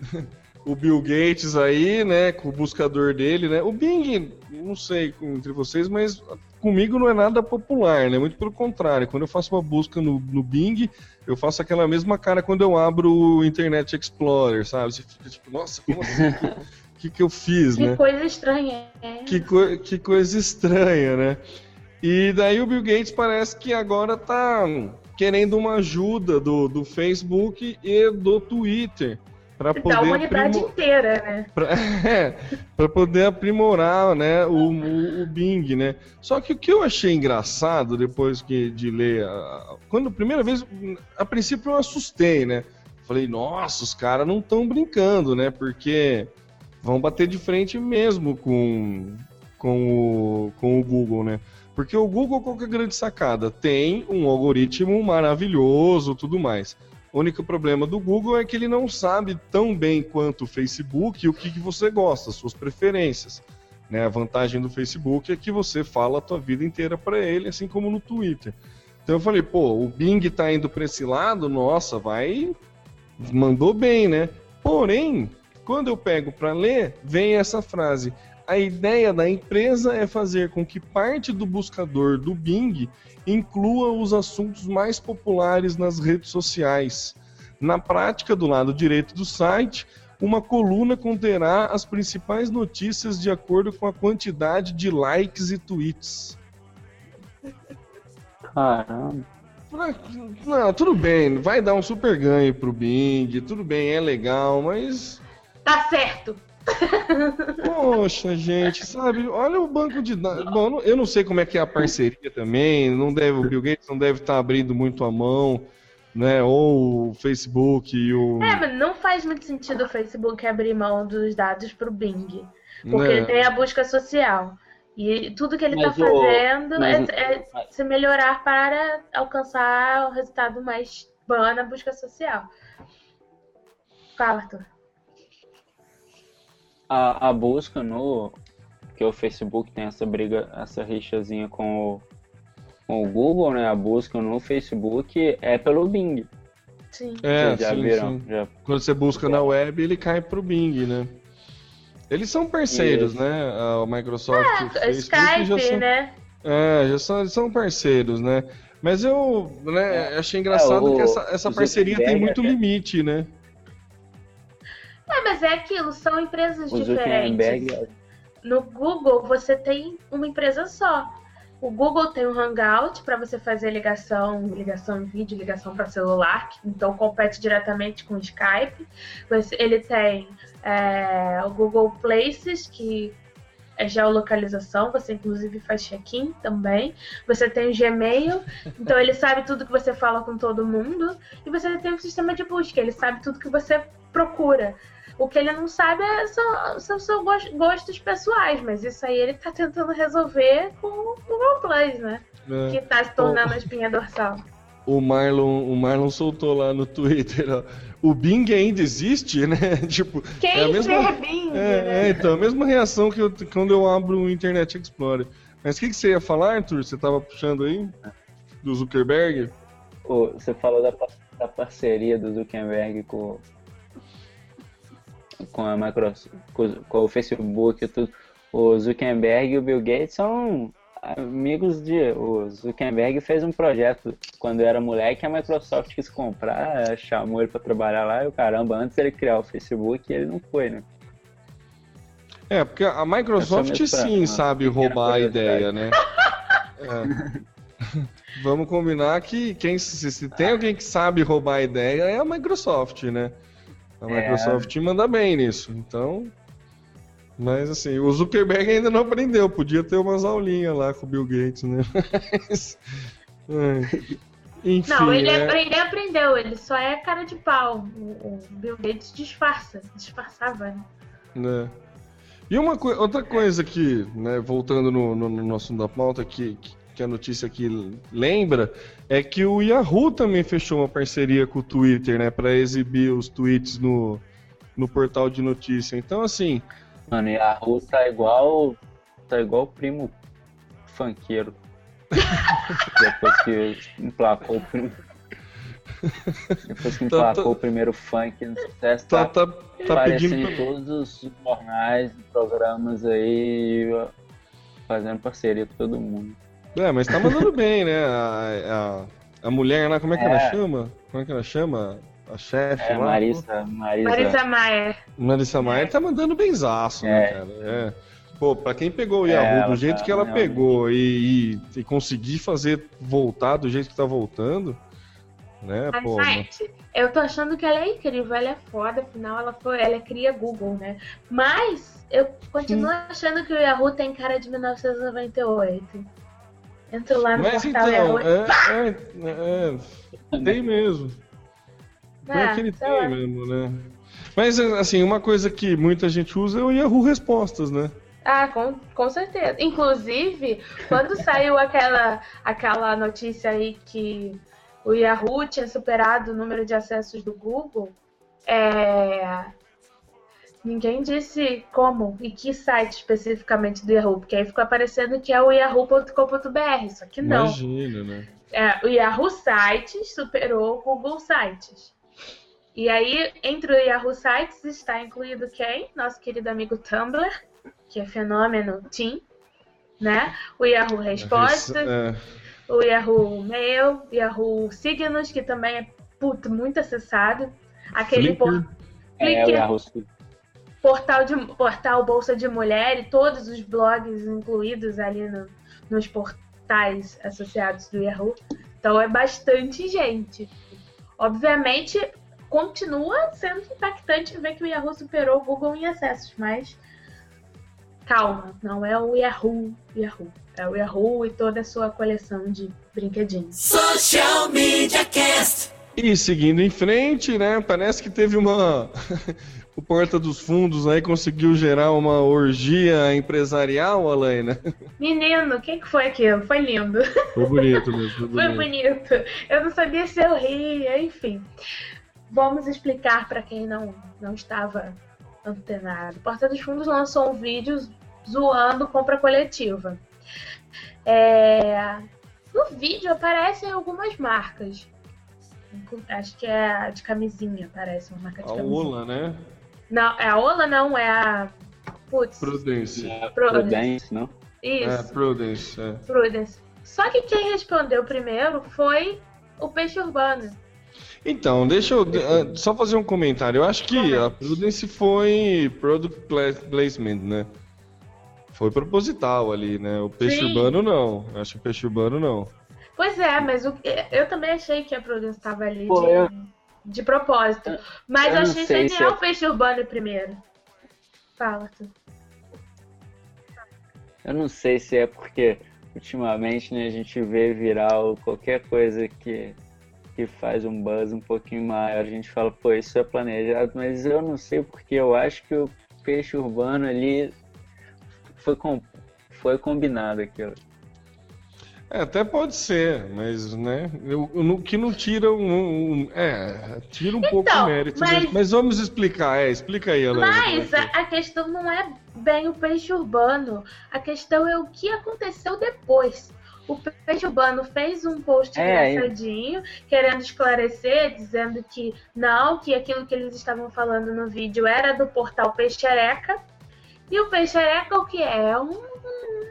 o Bill Gates aí, né, com o buscador dele, né, o Bing, não sei entre vocês, mas comigo não é nada popular, né, muito pelo contrário, quando eu faço uma busca no, no Bing, eu faço aquela mesma cara quando eu abro o Internet Explorer, sabe, você fica tipo, nossa, como assim? O que, que eu fiz, que né? Que coisa estranha. É. Que, co que coisa estranha, né? E daí o Bill Gates parece que agora tá querendo uma ajuda do, do Facebook e do Twitter para poder da humanidade inteira, né? Pra, é, para poder aprimorar, né, o, o, o, Bing, né? Só que o que eu achei engraçado depois que de ler, a, quando a primeira vez, a princípio eu assustei, né? Falei, nossa, os caras não estão brincando, né? Porque vão bater de frente mesmo com, com, o, com o Google, né? Porque o Google, qual que é a grande sacada? Tem um algoritmo maravilhoso tudo mais. O único problema do Google é que ele não sabe tão bem quanto o Facebook o que, que você gosta, suas preferências. Né? A vantagem do Facebook é que você fala a tua vida inteira para ele, assim como no Twitter. Então eu falei, pô, o Bing tá indo para esse lado, nossa, vai. Mandou bem, né? Porém, quando eu pego para ler, vem essa frase: a ideia da empresa é fazer com que parte do buscador do Bing inclua os assuntos mais populares nas redes sociais. Na prática, do lado direito do site, uma coluna conterá as principais notícias de acordo com a quantidade de likes e tweets. Caramba. Não, tudo bem, vai dar um super ganho pro Bing, tudo bem, é legal, mas. Tá certo. Poxa, gente, sabe? Olha o banco de dados. Bom, eu não- sei como é que é a parceria também. Não deve, o Bill Gates não deve estar abrindo muito a mão, né? Ou o Facebook e o. É, mas não faz muito sentido o Facebook abrir mão dos dados pro Bing. Porque né? ele tem a busca social. E tudo que ele Mas tá o- fazendo mas- é, é se melhorar para alcançar o resultado mais bom na busca social. Fala, Arthur. A, a busca no. Que o Facebook tem essa briga, essa rixazinha com o, com o Google, né? A busca no Facebook é pelo Bing. Sim. É, já sim, viram? sim. Já Quando você busca na web, ele cai pro Bing, né? Eles são parceiros, Isso. né? A Microsoft e o É, Facebook Skype, já são, né? é, já são, eles são parceiros, né? Mas eu né, achei engraçado É, o- que essa, essa parceria tem muito até- limite, né? É, mas é aquilo, são empresas o diferentes. No Google, você tem uma empresa só. O Google tem o Hangout para você fazer ligação, ligação em vídeo, ligação para celular, então compete diretamente com o Skype. Ele tem é, o Google Places, que é geolocalização, você inclusive faz check-in também. Você tem o Gmail, então ele sabe tudo que você fala com todo mundo. E você tem o sistema de busca, ele sabe tudo que você procura. O que ele não sabe é são seus gos- gostos pessoais, mas isso aí ele tá tentando resolver com o Google Plus, né? É. Que tá se tornando a espinha dorsal. O Marlon, o Marlon soltou lá no Twitter, ó. O Bing ainda existe, né? tipo, Quem é a mesma, ser Bing, é, né? é, então, a mesma reação que eu, quando eu abro o Internet Explorer. Mas o que, que você ia falar, Arthur? Você tava puxando aí? Do Zuckerberg? o- você falou da, da parceria do Zuckerberg com, com a Microsoft, com, o Facebook e tudo. O Zuckerberg e o Bill Gates são amigos de. O Zuckerberg fez um projeto quando era moleque, a Microsoft quis comprar, chamou ele para trabalhar lá e o caramba, antes ele criar o Facebook, ele não foi, né? É, porque a Microsoft sim pra- sabe pequena roubar a ideia, né? É. Vamos combinar que quem, se, se tem alguém que sabe roubar a ideia é a Microsoft, né? A É. Microsoft manda bem nisso. Então. Mas assim, o Zuckerberg ainda não aprendeu. Podia ter umas aulinhas lá com o Bill Gates, né? Mas, é. Enfim. Não, ele, é- apre- ele aprendeu, ele só é cara de pau. O, o Bill Gates disfarça, disfarçava. né? né? E uma coi- outra coisa que, né, voltando no, no, no nosso da pauta, que, que a notícia aqui lembra, é que o Yahoo também fechou uma parceria com o Twitter, né, para exibir os tweets no, no portal de notícia. Então, assim, Mano, Ru tá igual. tá igual o primo funkeiro. Depois que emplacou o primo. Depois que Tá- emplacou tá- o primeiro funk no sucesso, tá, tá, tá, tá aparecendo pedindo. em todos os jornais, programas aí, fazendo parceria com todo mundo. É, mas tá mandando bem, né? A, a, a mulher lá, como é que ela É. chama? Como é que ela chama? A chefe É, lá? Marisa, Marisa, Marisa Maia. Marissa Maia tá mandando benzaço, né, É. cara? É. Pô, pra quem pegou o É, Yahoo do ela jeito tá que ela realmente- pegou e, e, e conseguir fazer voltar do jeito que tá voltando, né, Mas, pô. gente, eu tô achando que ela é incrível, ela é foda, afinal ela foi, ela cria Google, né? Mas eu continuo achando que o Yahoo tem cara de 1998. Entro lá no Mas portal então, Yahoo. é, é, é, tem mesmo. Pior Ah, que ele sei tem lá. mesmo, né? Mas, assim, uma coisa que muita gente usa é o Yahoo Respostas, né? Ah, com, com certeza. Inclusive, quando saiu aquela, aquela notícia aí que o Yahoo tinha superado o número de acessos do Google, é, ninguém disse como e que site especificamente do Yahoo, porque aí ficou aparecendo que é o yahoo.com.br, só que não. Imagina, né? É, o Yahoo Sites superou o Google Sites. E aí, entre o Yahoo Sites está incluído quem? Nosso querido amigo Tumblr, que é fenômeno Team, né? O Yahoo Respostas, É, o Yahoo Mail, Yahoo Signos, que também é puto, muito acessado. Aquele Flickr. por... É, o Yahoo. Portal, de, portal Bolsa de Mulher e todos os blogs incluídos ali no- nos portais associados do Yahoo. Então é bastante gente. Obviamente, continua sendo impactante ver que o Yahoo superou o Google em acessos, mas calma, não é o Yahoo, Yahoo. É o Yahoo e toda a sua coleção de brinquedinhos. Social Media Cast. E seguindo em frente, né? Parece que teve uma. O Porta dos Fundos aí conseguiu gerar uma orgia empresarial, Alaina. Menino, o que, que foi aquilo? Foi lindo. Foi bonito mesmo. Foi Foi bonito. bonito. Eu não sabia se eu ria, enfim. Vamos explicar para quem não, não estava antenado. Porta dos Fundos lançou um vídeo zoando compra coletiva. É, No vídeo aparecem algumas marcas. Acho que é a de camisinha, parece uma marca de A camisinha. Ola, né? Não, é a Ola não, é a. Putz, Prudence. É, Prudence. Prudence, não? É, isso. Prudence. É. Prudence. Só que quem respondeu primeiro foi o Peixe Urbano. Então, deixa eu ah, só fazer um comentário. Eu acho que a Comente. Prudence foi product pla- placement, né? Foi proposital ali, né? O peixe Sim. urbano não. Eu acho que o peixe urbano não. Pois é, mas o- eu também achei que a Prudence estava ali Pô, de, eu- de propósito. Mas eu eu achei genial se o Peixe Urbano primeiro. Fala, tu. Eu não sei se é porque ultimamente né, a gente vê viral qualquer coisa que, que faz um buzz um pouquinho maior. A gente fala, pô, isso é planejado, mas eu não sei porque eu acho que o peixe urbano ali foi, com, foi combinado aquilo. É, até pode ser, mas, né? eu- eu não- que não tira um. um- é, tira um pouco Então, o mérito. mas- Mas... mas vamos explicar, é, explica aí, Alain. Mas a, a questão não é bem o peixe urbano. A questão é o que aconteceu depois. O peixe urbano fez um post É, engraçadinho, querendo esclarecer, dizendo que não, que aquilo que eles estavam falando no vídeo era do portal Peixereca. E o Peixereca o que é? É um-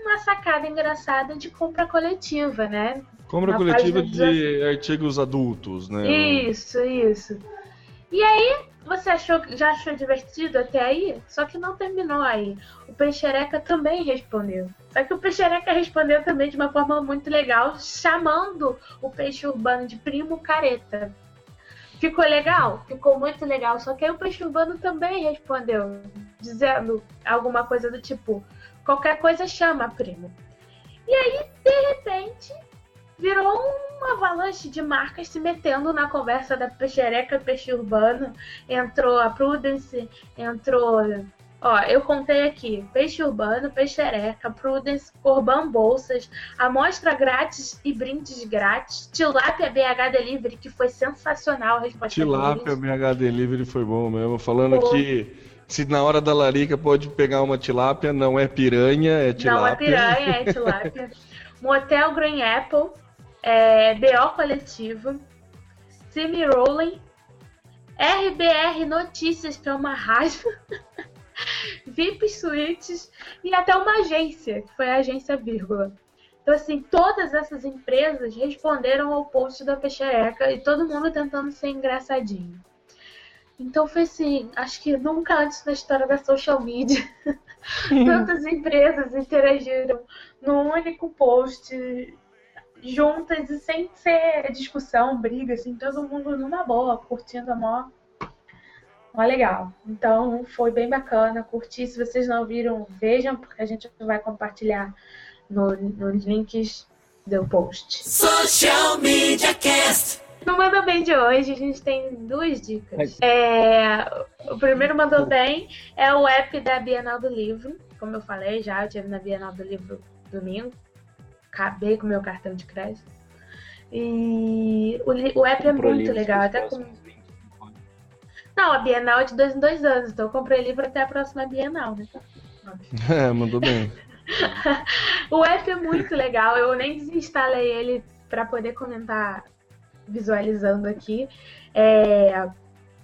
uma sacada engraçada de compra coletiva, né? Compra na coletiva de artigos adultos, né? Isso, isso. E aí, você achou, já achou divertido até aí? Só que não terminou aí. O Peixereca também respondeu. Só que o Peixereca respondeu também de uma forma muito legal, chamando o peixe urbano de primo careta. Ficou legal? Ficou muito legal. Só que aí o peixe urbano também respondeu, dizendo alguma coisa do tipo: qualquer coisa chama primo. E aí, de repente, virou uma avalanche de marcas se metendo na conversa da peixereca peixe urbano. Entrou a Prudence, entrou. Ó, eu contei aqui: peixe urbano, peixereca, Prudence, Corban Bolsas, amostra grátis e brindes grátis, Tilápia BH Delivery, que foi sensacional a resposta Tilápia deles. BH Delivery foi bom mesmo. Falando Pô. que se na hora da larica pode pegar uma tilápia, não é piranha, é tilápia. Não é piranha, é tilápia. Motel Green Apple, é, BO Coletivo, Simi Rolling, RBR Notícias, que é uma rádio, VIP Suites e até uma agência, que foi a agência Vírgula. Então, assim, todas essas empresas responderam ao post da Peixereca e todo mundo tentando ser engraçadinho. Então foi assim, acho que nunca antes na história da social media tantas empresas interagiram num único post juntas e sem ser discussão, briga, assim, todo mundo numa boa, curtindo a mó. Mó legal. Então foi bem bacana, curti. Se vocês não viram, vejam, porque a gente vai compartilhar no- nos links do post. Social Media Cast. No Manda Bem de hoje, a gente tem duas dicas. É, o primeiro Mandou Bem é o app da Bienal do Livro. Como eu falei já, eu tive na Bienal do Livro domingo. Acabei com o meu cartão de crédito. E o, o app é muito legal. Até com... próximos 25 anos. Não, a Bienal é de dois em dois anos, então eu comprei livro até a próxima Bienal, né? É, mandou bem. O app é muito legal, eu nem desinstalei ele para poder comentar visualizando aqui. É,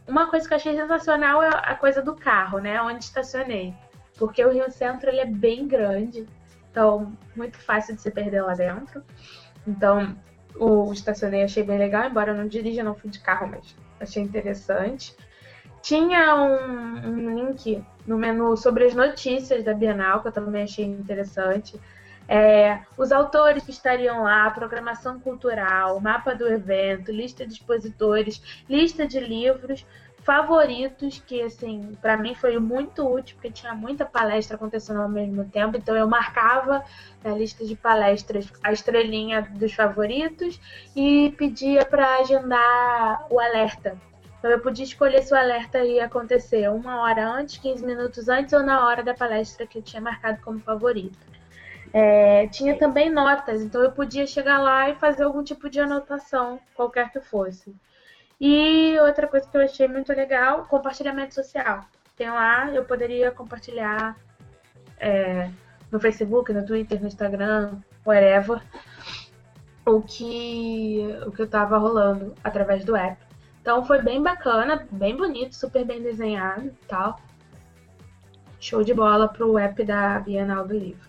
Uma coisa que eu achei sensacional é a coisa do carro, né? Onde estacionei. Porque o Rio Centro ele é bem grande, então muito fácil de se perder lá dentro. Então, o estacionei achei bem legal, embora eu não dirija, não fui de carro, mas achei interessante. Tinha um, um link no menu sobre as notícias da Bienal, que eu também achei interessante. É, os autores que estariam lá, programação cultural, mapa do evento, lista de expositores, lista de livros favoritos, que assim, para mim foi muito útil, porque tinha muita palestra acontecendo ao mesmo tempo, então eu marcava na lista de palestras a estrelinha dos favoritos e pedia para agendar o alerta. Então eu podia escolher se o alerta ia acontecer uma hora antes, 15 minutos antes ou na hora da palestra que eu tinha marcado como favorito. É, tinha também notas, então eu podia chegar lá e fazer algum tipo de anotação, qualquer que fosse. E outra coisa que eu achei muito legal, compartilhamento social. Tem lá, eu poderia compartilhar é, no Facebook, no Twitter, no Instagram, whatever, o que, o que eu tava rolando através do app. Então foi bem bacana, bem bonito, super bem desenhado e tal. Show de bola pro app da Bienal do Livro.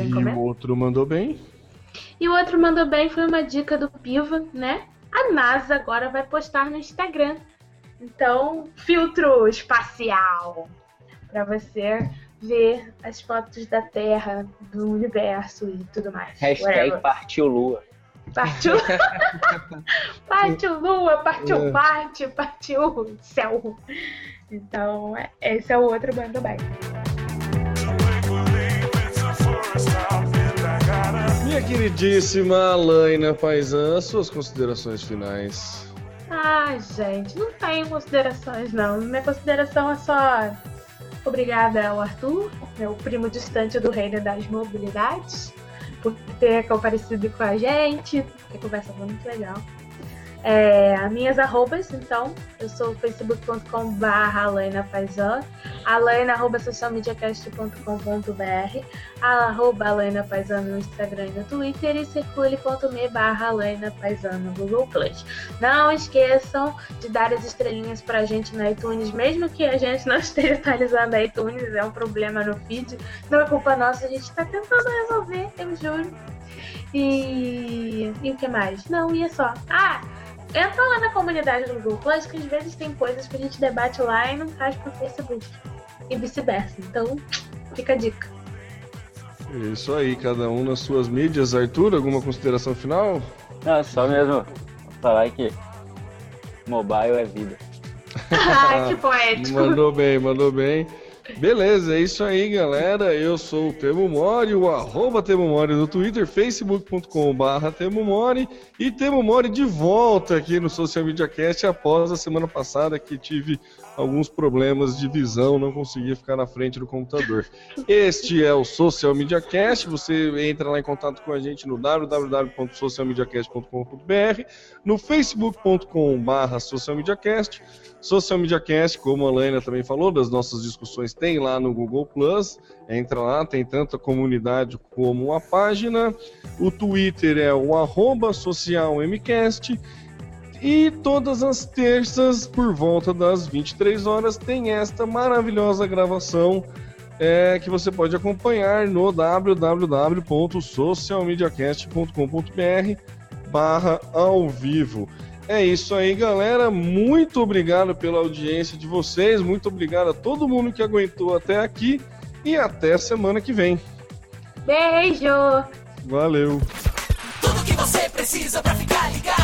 E o outro mandou bem? E o outro mandou bem, foi uma dica do Piva, né? A NASA agora vai postar no Instagram. Então, filtro espacial para você ver as fotos da Terra, do universo e tudo mais. Hashtag Whatever. partiu Lua. Partiu. partiu Lua, partiu é. Marte, partiu céu. Então, esse é o outro Bando Bem. Minha queridíssima Alaina Paisan, suas considerações finais. Ai, gente, não tenho considerações, não. Minha consideração é só obrigada ao Arthur, meu primo distante do reino das mobilidades, por ter comparecido com a gente, conversa muito legal. É, minhas arrobas, então, eu sou facebook.com barra Alaina Paisan, alaina arroba socialmediacast.com.br, Alaina Paisan no Instagram e no Twitter e circule.me barra Alaina Paisan no Google Plus. Não esqueçam de dar as estrelinhas pra gente no iTunes, mesmo que a gente não esteja atualizando a iTunes, é um problema no feed, não é culpa nossa, a gente tá tentando resolver, eu juro. E, e o que mais? Não, e é só. Ah! Entra lá na comunidade do Google Plus, que às vezes tem coisas que a gente debate lá e não traz pro Facebook. E vice-versa. Então, fica a dica. Isso aí, cada um nas suas mídias. Arthur, alguma consideração final? Não, só mesmo falar que mobile é vida. Ai, que poético. Mandou bem, mandou bem. Beleza, é isso aí, galera. Eu sou o Temo Mori, o arroba Temo Mori no Twitter, facebook.com.br Temo Mori e Temo Mori de volta aqui no Social Media Cast após a semana passada que tive alguns problemas de visão, não conseguia ficar na frente do computador. Este é o Social Media Cast, você entra lá em contato com a gente no www.socialmediacast.com.br, no facebook.com.br socialmediacast, Social Media Cast, como a Laina também falou, das nossas discussões tem lá no Google Plus. Entra lá, tem tanto a comunidade como a página. O Twitter é o arroba socialmcast. E todas as terças, por volta das 23 horas, tem esta maravilhosa gravação é, que você pode acompanhar no www.socialmediacast.com.br barra ao vivo. É isso aí, galera. Muito obrigado pela audiência de vocês. Muito obrigado a todo mundo que aguentou até aqui. E até semana que vem. Beijo! Valeu! Tudo que você precisa para ficar ligado.